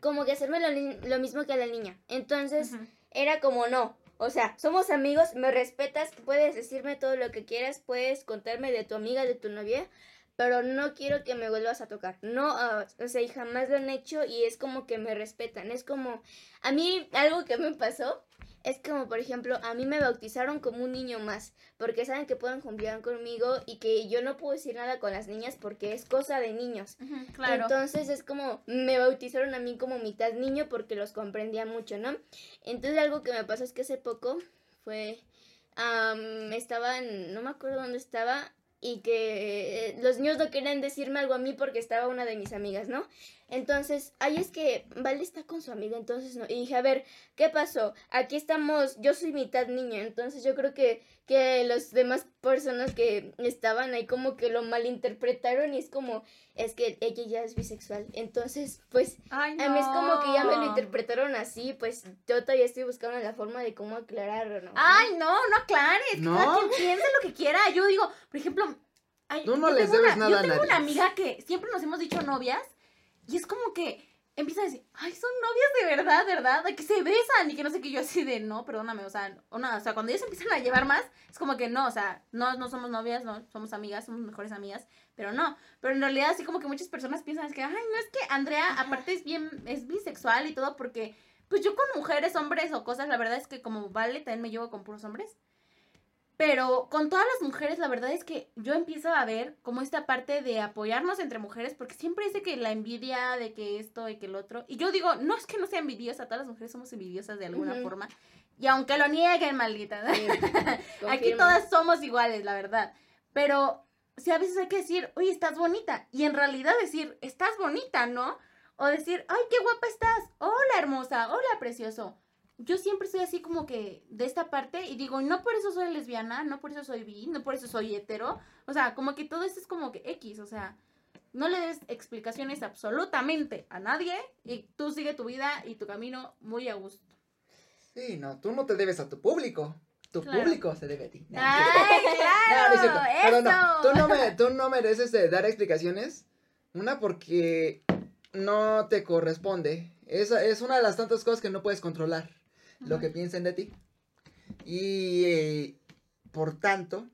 como que hacerme lo, mismo que a la niña. Entonces, era como no. O sea, somos amigos, me respetas, puedes decirme todo lo que quieras, puedes contarme de tu amiga, de tu novia, pero no quiero que me vuelvas a tocar. No, ah, o sea, y jamás lo han hecho y es como que me respetan. Es como, a mí algo que me pasó es como, por ejemplo, a mí me bautizaron como un niño más, porque saben que pueden convivir conmigo y que yo no puedo decir nada con las niñas porque es cosa de niños. claro. Entonces es como, me bautizaron a mí como mitad niño porque los comprendía mucho, ¿no? Entonces algo que me pasó es que hace poco fue, um, estaba en, no me acuerdo dónde estaba, y que eh, los niños no querían decirme algo a mí porque estaba una de mis amigas, ¿no? Entonces, ahí es que Vale está con su amiga, entonces no. Y dije, a ver, ¿qué pasó? Aquí estamos, yo soy mitad niño, entonces yo creo que, que las demás personas que estaban ahí como que lo malinterpretaron y es como, es que ella ya es bisexual. Entonces, pues, a mí es como que ya me lo interpretaron así, pues yo todavía estoy buscando la forma de cómo aclararlo, ¿no? Ay, no, no aclares, ¿No? cada quien piense lo que quiera. Yo digo, por ejemplo, Tú no les debes nada Yo tengo una amiga que siempre nos hemos dicho novias y es como que empieza a decir, ay, son novias de verdad, ¿verdad? De que se besan y que no sé qué yo así de, no, perdóname, o sea, o, o sea, cuando ellos empiezan a llevar más, es como que no, o sea, no, no somos novias, no, somos amigas, somos mejores amigas, pero no, pero en realidad así como que muchas personas piensan es que, ay, no es que Andrea aparte es bien, es bisexual y todo porque, pues yo con mujeres, hombres o cosas, la verdad es que como vale, también me llevo con puros hombres. Pero con todas las mujeres, la verdad es que yo empiezo a ver como esta parte de apoyarnos entre mujeres, porque siempre dice que la envidia de que esto y que el otro. Y yo digo, no es que no sea envidiosa, todas las mujeres somos envidiosas de alguna forma. Y aunque lo nieguen, maldita. Aquí todas somos iguales, la verdad. Pero sí, a veces hay que decir, oye, estás bonita. Y en realidad decir, estás bonita, ¿no? O decir, ay, qué guapa estás. Hola, hermosa. Hola, precioso yo siempre estoy así como que de esta parte y digo, no por eso soy lesbiana, no por eso soy bi, no por eso soy hetero. O sea, como que todo esto es como que X, o sea, no le des explicaciones absolutamente a nadie y tú sigue tu vida y tu camino muy a gusto. Sí, no, tú no te debes a tu público. Tu público se debe a ti. ¡Ay, claro! no, tú no, me, tú no mereces de dar explicaciones. Una porque no te corresponde. Esa es una de las tantas cosas que no puedes controlar lo que piensen de ti. Y eh, por tanto,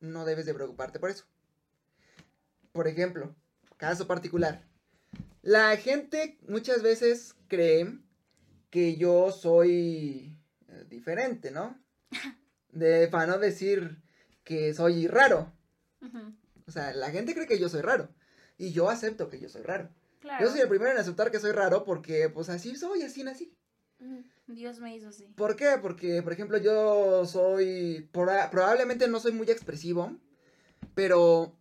no debes de preocuparte por eso. Por ejemplo, caso particular. La gente muchas veces cree que yo soy eh, diferente, ¿no? De, para no decir que soy raro. O sea, la gente cree que yo soy raro. Y yo acepto que yo soy raro. Yo soy el primero en aceptar que soy raro porque, pues así soy, así nací. Dios me hizo así. ¿Por qué? Porque, por ejemplo, yo soy. probablemente no soy muy expresivo, pero.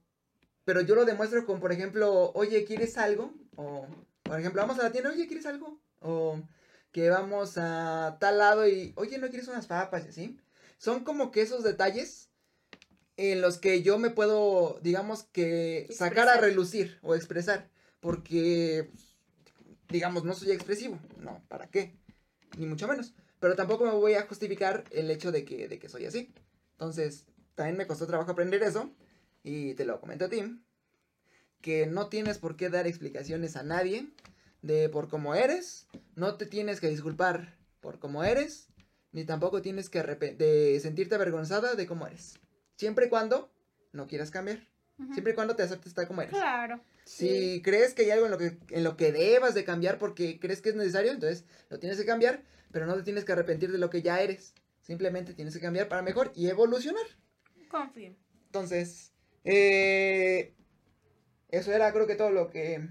Pero yo lo demuestro con, por ejemplo, oye, ¿quieres algo? O, por ejemplo, vamos a la tienda, oye, ¿quieres algo? O que vamos a tal lado y, oye, ¿no quieres unas papas? Y así. Son como que esos detalles en los que yo me puedo, digamos que, sacar a relucir o expresar. Porque, digamos, no soy expresivo. No, ¿para qué? Ni mucho menos. Pero tampoco me voy a justificar el hecho de que, de que soy así. Entonces, también me costó trabajo aprender eso. Y te lo comento a ti. Que no tienes por qué dar explicaciones a nadie de por cómo eres. No te tienes que disculpar por cómo eres. Ni tampoco tienes que de sentirte avergonzada de cómo eres. Siempre y cuando no quieras cambiar. Siempre y cuando te aceptes tal como eres. Claro. Si crees que hay algo en lo que, en lo que debas de cambiar porque crees que es necesario, entonces lo tienes que cambiar, pero no te tienes que arrepentir de lo que ya eres. Simplemente tienes que cambiar para mejor y evolucionar. Confío. Entonces, eh, eso era creo que todo lo que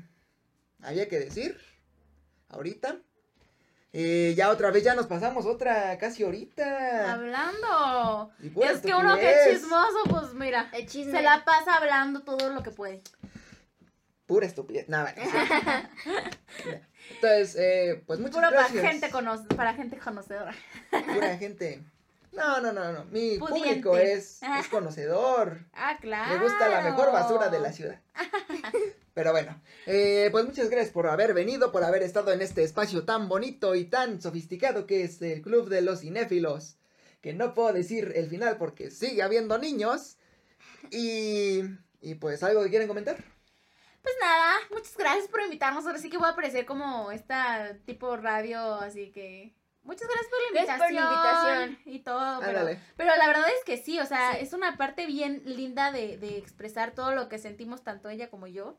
había que decir ahorita. Eh, ya otra vez ya nos pasamos otra casi ahorita. Hablando. Es que uno que es chismoso, pues mira, se la pasa hablando todo lo que puede. Pura estupidez. Nada, Entonces, eh, pues muchas Puro gracias. Para gente, para gente conocedora. Pura gente. No, no, no, no. Mi público es, es conocedor. Ah, claro. Me gusta la mejor basura de la ciudad. Pero bueno, eh, pues muchas gracias por haber venido, por haber estado en este espacio tan bonito y tan sofisticado que es el Club de los Cinéfilos. Que no puedo decir el final porque sigue habiendo niños. Y, y pues algo que quieren comentar. Pues nada, muchas gracias por invitarnos. Ahora sí que voy a aparecer como esta tipo radio, así que Muchas gracias por la invitación. invitación. Y todo. Pero, la verdad es que sí, o sea, es una parte bien linda de, de, expresar todo lo que sentimos tanto ella como yo.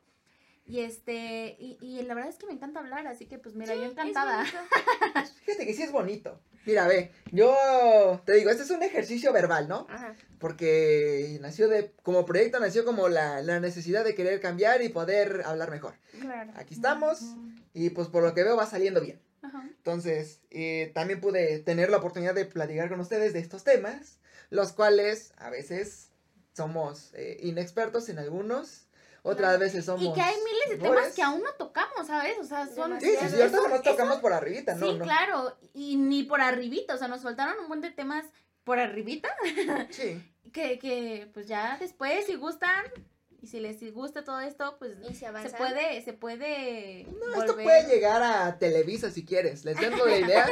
Y este, y, y, la verdad es que me encanta hablar, así que pues mira, yo encantada. Fíjate que sí es bonito. Mira, ve, yo te digo, este es un ejercicio verbal, ¿no? Ajá. Porque nació de, como proyecto nació como la, la necesidad de querer cambiar y poder hablar mejor. Claro. Aquí estamos y pues por lo que veo va saliendo bien. Ajá. Entonces, eh, también pude tener la oportunidad de platicar con ustedes de estos temas, los cuales a veces somos eh, inexpertos en algunos otras veces somos. Y que hay miles de temas que aún no tocamos, ¿sabes? O sea, son. Sí, sí, sí, ahorita nos tocamos por arribita, ¿no? Sí, claro, y ni por arribita, o sea, nos faltaron un montón de temas por arribita. Sí. que, que, pues ya después, si gustan, y si les gusta todo esto, pues se, puede, se puede. No, esto puede llegar a Televisa si quieres. Les tengo la idea.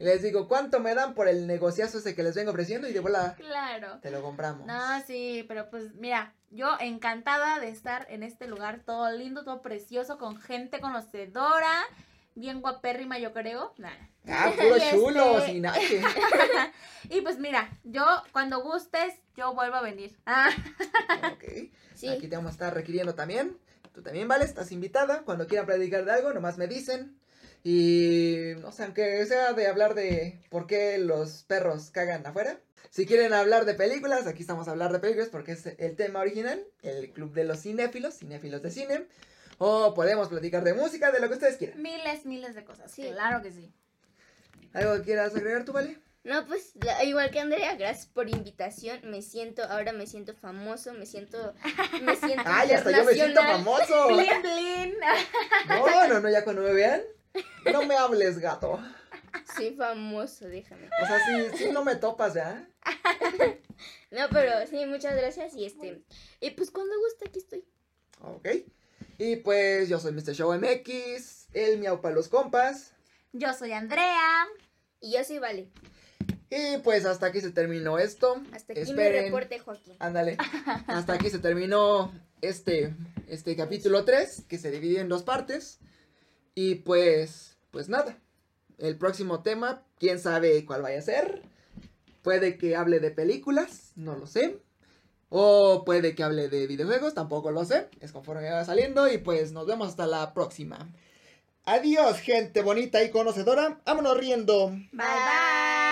y les digo, ¿cuánto me dan por el negociazo ese que les vengo ofreciendo? Y de vuelta claro. te lo compramos. No, sí, pero pues mira, yo encantada de estar en este lugar todo lindo, todo precioso, con gente conocedora, bien guapérrima, yo creo. Ah, puro chulo, este sin nada. y pues mira, yo cuando gustes, yo vuelvo a venir. Ah. ok. Aquí te vamos a estar requiriendo también. Tú también, ¿vale? Estás invitada. Cuando quieran predicar de algo, nomás me dicen. Y, no sé, aunque sea de hablar de por qué los perros cagan afuera. Si quieren hablar de películas, aquí estamos a hablar de películas porque es el tema original, el club de los cinéfilos, cinéfilos de cine. O podemos platicar de música, de lo que ustedes quieran. Miles, miles de cosas. Sí. Claro que sí. ¿Algo que quieras agregar tú, Vale? No, pues igual que Andrea, gracias por invitación. Me siento, ahora me siento famoso, me siento, me siento. ¡Ay, hasta yo me siento famoso! ¡Blin, blin! No, no, no, ya cuando me vean, no me hables, gato. Soy famoso, déjame. O sea, sí, sí no me topas, ¿ya? no, pero sí, muchas gracias y este, y pues cuando guste aquí estoy. Ok. Y pues yo soy Mr. Show MX, el miau para los compas. Yo soy Andrea. Y yo soy Vale. Y pues hasta aquí se terminó esto. Hasta aquí mi reporte, Joaquín. Ándale. Hasta aquí se terminó este, este capítulo 3, que se divide en dos partes. Y pues, pues nada. El próximo tema, quién sabe cuál vaya a ser. Puede que hable de películas, no lo sé. O puede que hable de videojuegos, tampoco lo sé. Es conforme va saliendo. Y pues nos vemos hasta la próxima. Adiós, gente bonita y conocedora. Vámonos riendo. bye. bye.